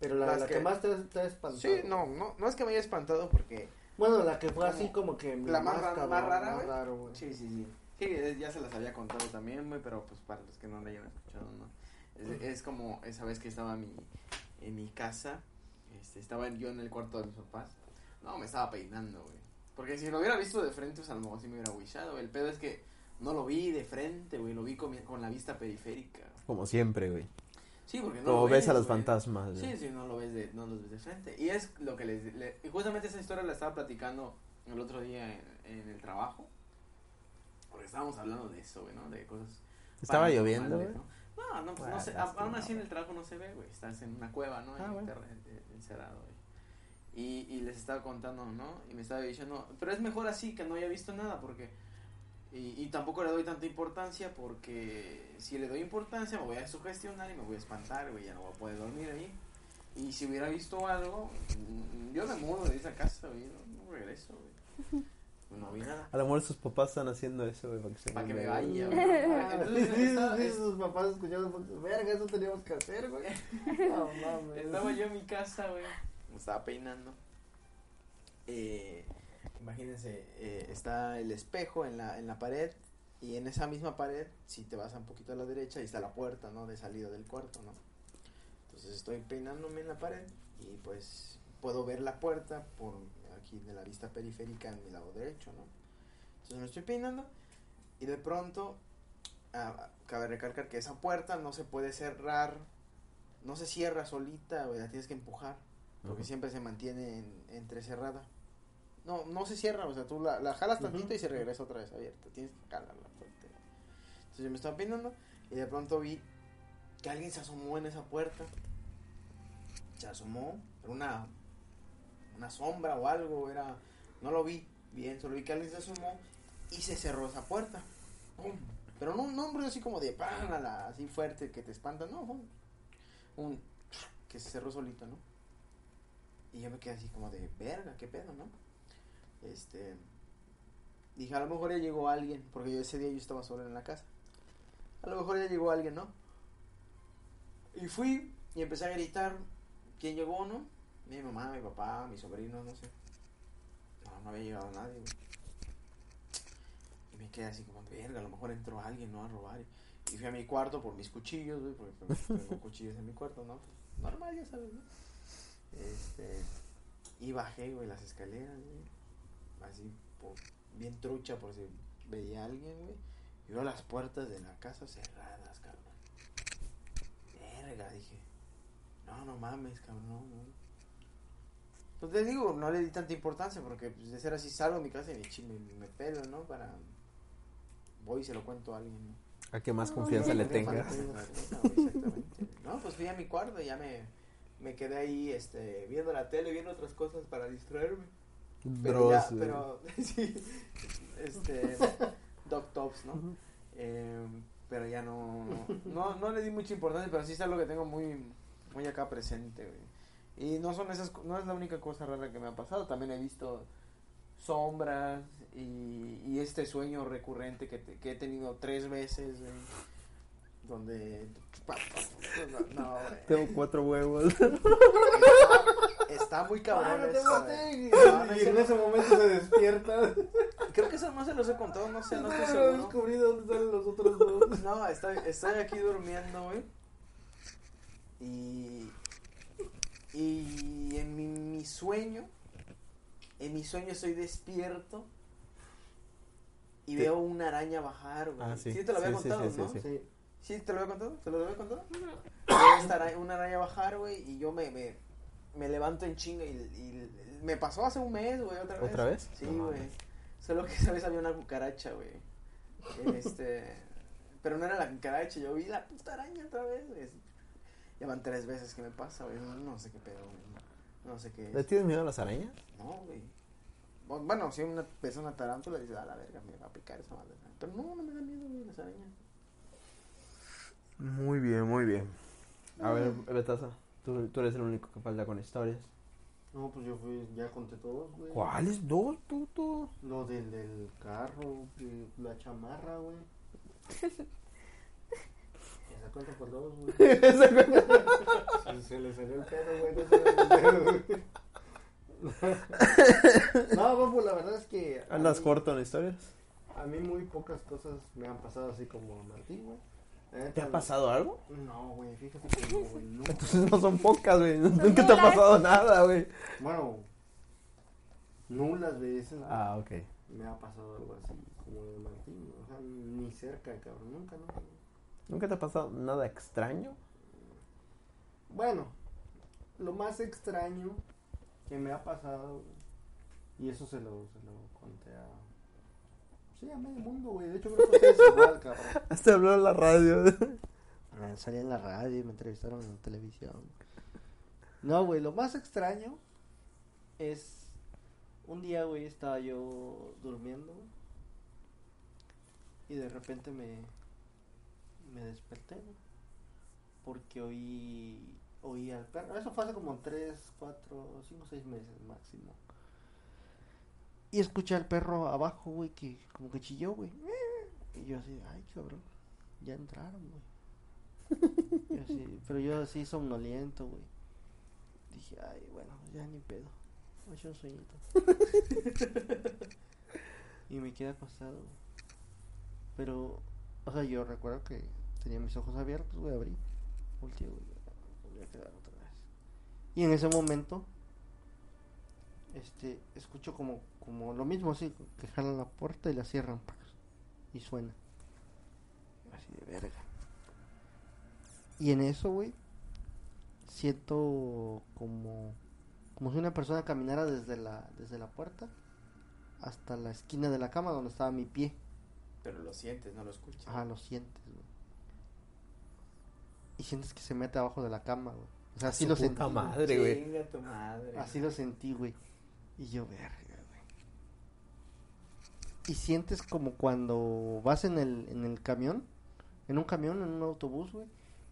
Pero la, Las la que, que- más te, ha- te ha espantado. Sí, no, no, no es que me haya espantado porque... Bueno, la que fue Como así como que la más ra- cabrón, más rara, más güey. raro, güey. Sí, sí, sí. Sí, es- ya se las había contado también, güey, pero pues para los que no la hayan escuchado, ¿no? Es, es como esa vez que estaba mi, en mi casa, este, estaba yo en el cuarto de mis papás. No, me estaba peinando, güey. Porque si lo hubiera visto de frente, pues a lo mejor sí me hubiera huillado. El pedo es que no lo vi de frente, güey, lo vi con, mi- con la vista periférica. Como siempre, güey. Sí, porque no lo ves a los güey. fantasmas. Sí, sí, no lo ves de, no los ves de frente. Y es lo que les, le- y justamente esa historia la estaba platicando el otro día en, en el trabajo. Porque estábamos hablando de eso, güey, ¿no? De cosas. Estaba lloviendo, güey. ¿no? No, no, pues no sé, aún así en el trabajo no se ve, güey. Estás en una cueva, ¿no? Ah, en- encerrado, güey. Y, y les estaba contando, ¿no? Y me estaba diciendo, pero es mejor así que no haya visto nada porque... Y, y tampoco le doy tanta importancia porque si le doy importancia me voy a sugestionar y me voy a espantar, güey, ya no voy a poder dormir ahí. Y si hubiera visto algo, mm, yo me mudo de esa casa, güey, no, no regreso, güey. No vi nada. A lo mejor sus papás están haciendo eso, güey, para que se Para que me vaya, güey. Sí, Entonces, sí, estaba- sí, sus papás escuchando, verga, eso teníamos que hacer, güey. No mames. Estaba yo en mi casa, güey. Me estaba peinando. Eh, imagínense, eh, está el espejo en la, en la pared. Y en esa misma pared, si te vas un poquito a la derecha, ahí está la puerta, ¿no? De salida del cuarto, ¿no? Entonces estoy peinándome en la pared y pues puedo ver la puerta por aquí de la vista periférica en mi lado derecho, ¿no? Entonces me estoy peinando y de pronto, ah, cabe recalcar que esa puerta no se puede cerrar, no se cierra solita, güey, la tienes que empujar, porque siempre se mantiene en, entrecerrada. No, no se cierra, o sea, tú la, la jalas tantito y se regresa otra vez abierta, tienes que jalarla fuerte. Entonces yo me estaba peinando y de pronto vi que alguien se asomó en esa puerta. se asomó, era una, una sombra o algo, era, no lo vi bien, solo vi que alguien se asomó y se cerró esa puerta. ¡Pum! Pero no, un ruido así como de ¡pam! a la- así fuerte que te espanta, no, fue un, un que se cerró solito, ¿no? Y yo me quedé así como de verga, qué pedo, ¿no? Este dije, a lo mejor ya llegó alguien, porque yo ese día yo estaba solo en la casa. A lo mejor ya llegó alguien, ¿no? Y fui y empecé a gritar quién llegó, ¿no? Mi mamá, mi papá, mi sobrino, no sé. No, no había llegado nadie, güey. Y me quedé así como, verga, a lo mejor entró alguien, ¿no? A robar. Y fui a mi cuarto por mis cuchillos, güey, porque pues, tengo cuchillos en mi cuarto, ¿no? Normal, ya sabes, ¿no? Este, y bajé, güey, las escaleras, güey. Así, por- bien trucha por si veía a alguien, güey. Y veo las puertas de la casa cerradas, cabrón. Verga, dije. No, no mames, cabrón, no, no. Pues te digo, no le di tanta importancia porque pues, de ser así salgo de mi casa y me, me, me pelo, ¿no? Para... Voy y se lo cuento a alguien, ¿no? A que más No, confianza no, le tengas. Exactamente. No, pues fui a mi cuarto y ya me, me quedé ahí este, viendo la tele, viendo otras cosas para distraerme. Pero Bros, ya, güey. pero sí, este, Doc Tops, ¿no? Eh, pero ya no, no, no le di mucha importancia, pero sí es algo que tengo muy, muy acá presente, güey. Y no son esas, no es la única cosa rara que me ha pasado, también he visto sombras y, y este sueño recurrente que, te- que he tenido tres veces, güey, donde, no, güey. Tengo cuatro huevos. Está muy cabrón no eso. Y No, no, en no- ese momento se despierta. Creo que eso no se los he contado, no sé, no estoy No seguro. descubrí dónde están los otros dos. No, estoy, estoy aquí durmiendo, güey. Y. Y en mi, mi sueño. En mi sueño estoy despierto. Y veo una araña bajar, güey. Ah, sí. te lo había Sí, sí, contado, sí, sí, ¿no? sí. Sí. ¿Sí te lo había contado? ¿Te lo había contado? Veo esta ara- una araña bajar, güey. Y yo me, me, me levanto en chinga. Y, y me pasó hace un mes, güey, otra vez. ¿Otra vez? Sí, güey. Solo que esa vez había una cucaracha, güey. Este. pero no era la cucaracha, yo vi la puta araña otra vez, güey. Ya van tres veces que me pasa, güey. No, no sé qué pedo, güey. No, sé qué. ¿Le es. tienes miedo a las arañas? No, güey. Bu- Bueno, si una persona tarántula dice, a la verga, me va a picar esa madre. Pero no, no me da miedo, güey, las arañas. Muy bien, muy bien. A ver, Betaza, tú, tú eres el único que falta con historias. No, pues yo fui, ya conté todos, güey. ¿Cuáles dos, puto? Lo del, del carro, la chamarra, güey. Esa cuenta por dos, güey. Se, se le salió el pedo, güey. No, se güey. no, papu, la verdad es que. ¿Andas mí- corto en historias? A mí muy pocas cosas me han pasado así como a Martín, güey. ¿Te ha pasado algo? No, güey, fíjate que no, güey. nunca. Entonces no son pocas, güey. Nunca te ha pasado nada, güey. Bueno, nulas veces güey, Ah, ok. me ha pasado algo así como de Martín. O sea, ni cerca, cabrón. Nunca, no. ¿Nunca te ha pasado nada extraño? Bueno, lo más extraño que me ha pasado, y eso se lo, se lo conté a. Sí, a medio mundo, güey. De hecho, creo que ustedes igual, cabrón. Hasta habló en la radio. Ah, Salí en la radio y me entrevistaron en la televisión. No, güey, lo más extraño es. Un día, güey, estaba yo durmiendo, Y de repente me. Me desperté, Porque oí. Oí al perro. Eso fue hace como 3, 4, 5, 6 meses máximo. Y escuché al perro abajo, güey, que como que chilló, güey. Y yo así, ay, cabrón. Ya entraron, güey. Yo así, pero yo así somnoliento, güey. Dije, ay, bueno, ya ni pedo. Voy a un sueñito. y me quedé acostado. güey. Pero, o sea, yo recuerdo que tenía mis ojos abiertos, güey, abrí. Volteé, güey. Volví a quedar otra vez. Y en ese momento, este, escucho como, como lo mismo así, que jalan la puerta y la cierran. ¡pac! Y suena. Así de verga. Y en eso, güey, siento como como si una persona caminara desde la desde la puerta hasta la esquina de la cama donde estaba mi pie. Pero lo sientes, no lo escuchas. Ajá, lo sientes, güey. Y sientes que se mete abajo de la cama, güey. O sea, así lo sentí. madre, güey. Chinga tu madre. Así lo sentí, güey. Y yo, verga. Y sientes como cuando vas en el, en el camión, en un camión, en un autobús, güey,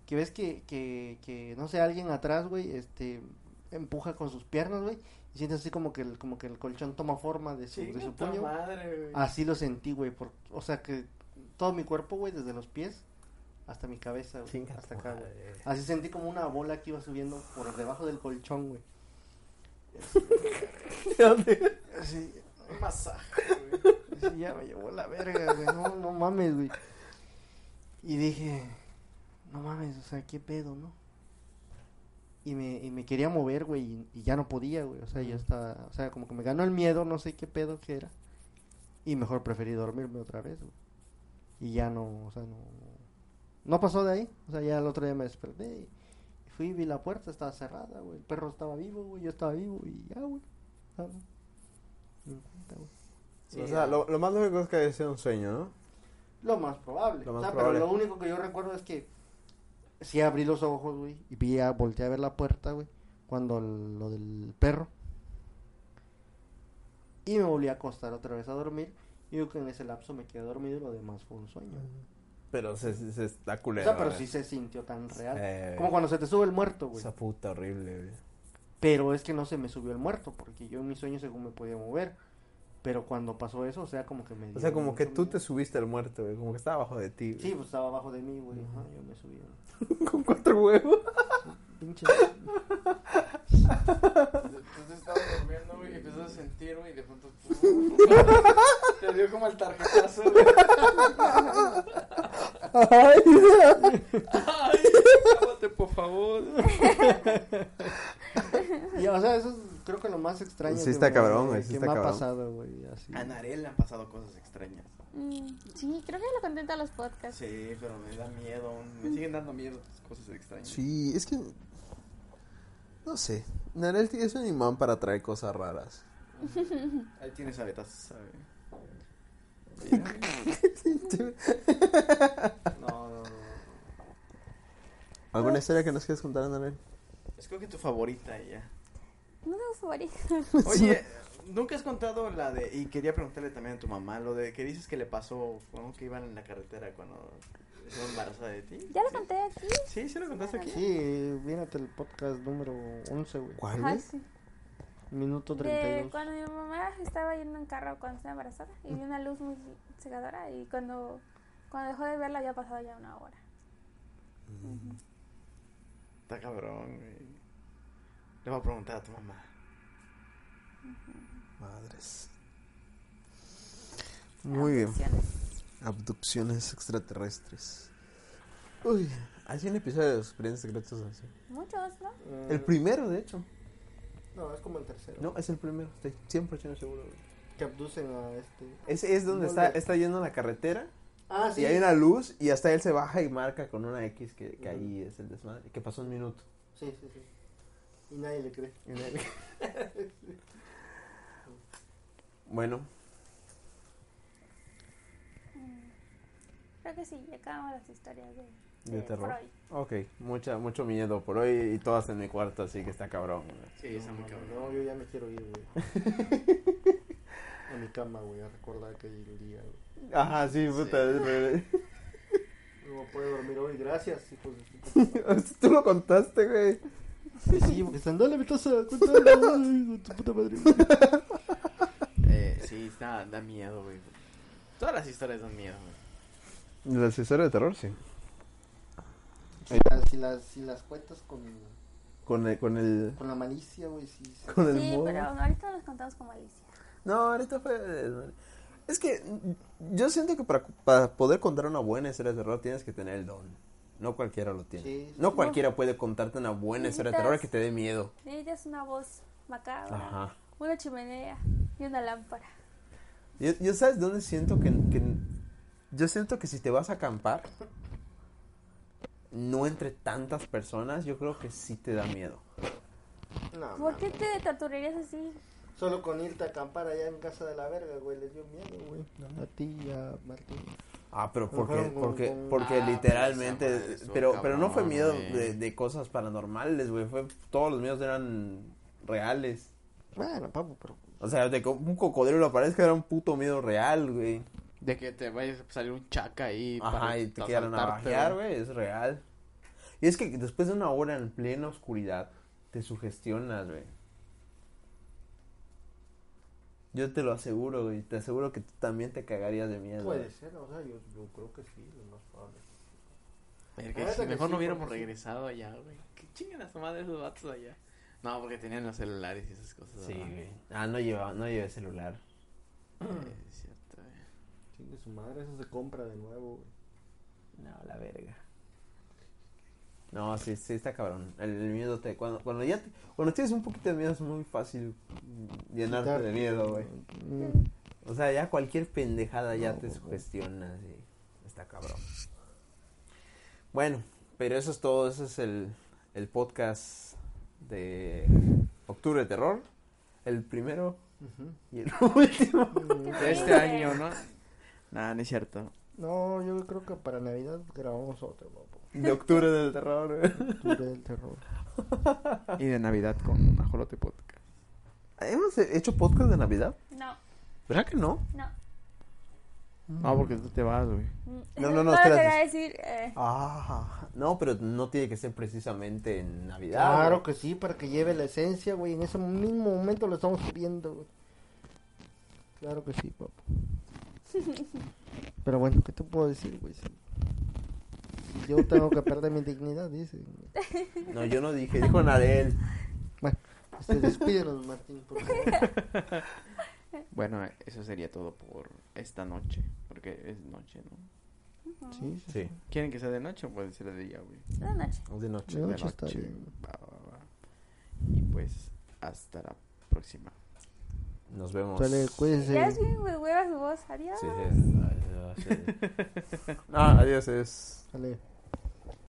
que ves que, que, que, no sé, alguien atrás, güey, este, empuja con sus piernas, güey, y sientes así como que el, como que el colchón toma forma de su, de su puño. madre, güey. Así lo sentí, güey, por, o sea que todo mi cuerpo, güey, desde los pies hasta mi cabeza, güey, Chinga hasta acá, güey. Así sentí como una bola que iba subiendo por debajo del colchón, güey. Así, Un masaje, güey. Ya me llevó la verga, güey. No, no mames, güey. Y dije, no mames, o sea, qué pedo, ¿no? Y me, y me quería mover, güey, y, y ya no podía, güey. O sea, yo estaba, o sea, como que me ganó el miedo, no sé qué pedo que era. Y mejor preferí dormirme otra vez, güey. Y ya no, o sea, no, no pasó de ahí. O sea, ya el otro día me desperté y fui, vi la puerta, estaba cerrada, güey. El perro estaba vivo, güey, yo estaba vivo y ya, güey. Güey. Sí, o sea, lo, lo más lógico es que haya sido un sueño, ¿no? Lo más probable. Lo más o sea, probable. pero lo único que yo recuerdo es que sí abrí los ojos, güey, y vi a, volteé a ver la puerta, güey, cuando el- lo del perro. Y me volví a acostar otra vez a dormir. Y yo que en ese lapso me quedé dormido y lo demás fue un sueño. Pero se, se, se está O culero. sea, pero güey. sí se sintió tan real. Eh, Como cuando se te sube el muerto, güey. Esa puta horrible, güey. Pero es que no se me subió el muerto, porque yo en mis sueños según me podía mover. Pero cuando pasó eso, o sea, como que me O sea, como que tú miedo. te subiste al muerto, güey. Como que estaba abajo de ti, güey. Sí, pues estaba abajo de mí, güey. Ajá, yo me subí. Con cuatro huevos. Pinche... Entonces estabas durmiendo, güey, y empezaste a sentir, güey, y de pronto. Te dio como el tarjetazo, güey. Ay, Ay, cámate, por favor. Y, o sea, eso es creo que lo más extraño Sí que está me- cabrón, güey, sí me está ha cabrón. pasado, güey. A Narel le han pasado cosas extrañas. Mm, sí, creo que lo conté en todos los podcasts. Sí, pero me da miedo. Me siguen dando miedo las cosas extrañas. Sí, es que. No sé. Narel es un imán para traer cosas raras. Ahí tienes abetas, ¿sabes? No, no, no. ¿Alguna historia que nos quieras contar, Narel? Escoge tu favorita y ya. No tengo favorito. Oye, nunca has contado la de. Y quería preguntarle también a tu mamá, lo de que dices que le pasó ¿no? que iban en la carretera cuando estuvo embarazada de ti. Ya lo conté aquí. Sí, sí lo contaste aquí. Sí, mírate el podcast número 11, güey. ¿Cuál, sí. Minuto De 32. cuando mi mamá estaba yendo en carro cuando estaba embarazada y vi una luz muy cegadora y cuando, cuando dejó de verla ya pasado ya una hora. Está cabrón, güey. Le voy a preguntar a tu mamá. Madres. Muy bien. Abducciones. Extraterrestres. Uy, hay un episodio de los expedientes secretos así. Muchos, ¿no? Eh, El primero, de hecho. No, es como el tercero. No, es el primero. Estoy 100% seguro. Que abducen a este. Ese es donde está, está yendo a la carretera Ah, sí. y hay una luz y hasta él se baja y marca con una X que, que ahí es el desmadre. Que pasó un minuto. Sí, sí, sí. Y nadie le cree. Y nadie- bueno, Creo que sí, ya acabamos las historias de, de terror. por hoy. Ok, mucha, mucho miedo por hoy y todas en mi cuarto, así que está cabrón. güey. Sí, está muy cabrón. No, yo ya me quiero ir, güey. a mi cama, güey, a recordar que el día, güey. Ajá, sí, puta. No puedo dormir hoy, gracias, hijos de Tú lo contaste, güey. madre. Sí, porque están, dale, ay, tu puta madre. Eh, sí, está, da miedo, güey. Todas las historias dan miedo, güey. Las historias de terror, sí. Si las, si, las, si las cuentas con, Con el, con el, con la malicia, güey, sí. sí. con el Sí, modo. pero ahorita los contamos como Alicia. No, ahorita fue... Es que yo siento que para, para poder contar una buena historia de terror tienes que tener el don. No cualquiera lo tiene. Sí. No cualquiera puede contarte una buena historia de terror que te dé miedo. Necesitas una voz macabra, Ajá. una chimenea y una lámpara. Yo, yo sabes dónde siento que, que- Yo siento que si te vas a acampar, no entre tantas personas, yo creo que sí te da miedo. No, ¿Por qué te torturarías así? Solo con irte a acampar allá en casa de la verga, güey, les dio miedo, güey. A ti y a Martín. Ah, pero porque, porque, con- porque Ah, literalmente, pero, pero no fue miedo de, de cosas paranormales, güey, fue, todos los miedos eran reales. Bueno, papu, pero. O sea, de que un cocodrilo aparezca era un puto miedo real, güey. De que te vayas a salir un chaca ahí. Ajá, para y te quieran navajear, güey, es real. Y es que después de una hora en plena oscuridad, te sugestionas, güey. Yo te lo aseguro, güey, te aseguro que tú también te cagarías de miedo. Puede ser, o sea, yo, yo creo que sí, lo más probable. Si mejor sí, no hubiéramos sí. regresado allá, güey. Que chinguen a su madre esos vatos allá. No, porque tenían los celulares y esas cosas. Sí, ¿verdad? güey. Ah, no lleva, no llevé celular. Es cierto, güey. Chingue su madre, eso se compra de nuevo, güey. No, la verga. No, sí, sí está cabrón. El, el miedo te cuando cuando ya te- cuando tienes un poquito de miedo es muy fácil llenarte Quitar- de miedo, güey. Mm, O sea, ya cualquier pendejada ya No, te güey. sugestionas y está cabrón. Bueno, pero eso es todo, ese es el, el podcast de Octubre de Terror. El primero y el último. De este año, ¿no? Nah, no es cierto. No, yo creo que para Navidad grabamos otro, papu. De Octubre del Terror. güey. Octubre del terror. Y de Navidad con Ajolote Podcast. ¿Hemos hecho podcast de Navidad? No, ¿Verdad que no? no. No, porque tú te vas, güey. No, no, no, Solo espérate. quería decir, eh, Ah, no, pero no tiene que ser precisamente en Navidad. Claro güey. que sí, para que lleve la esencia, güey. En ese mismo momento lo estamos subiendo, güey. Claro que sí, papu. Pero bueno, ¿qué te puedo decir, güey? Yo tengo que perder mi dignidad, dice. No, yo no dije, dijo Narel. Bueno, este, despídenos, Martín, por favor. Bueno, eso sería todo por esta noche. Porque es noche, ¿no? Sí, sí. Sí, ¿Quieren que sea de noche o puede ser de día, güey? de noche. de noche. De De noche está bien. Va, va, va. Y pues, hasta la próxima. Nos vemos. Sale, cuídense. Ya es bien, güey, hueva su voz. Adiós. Sí, sí. Adiós. sí. No, adiós es. Sale.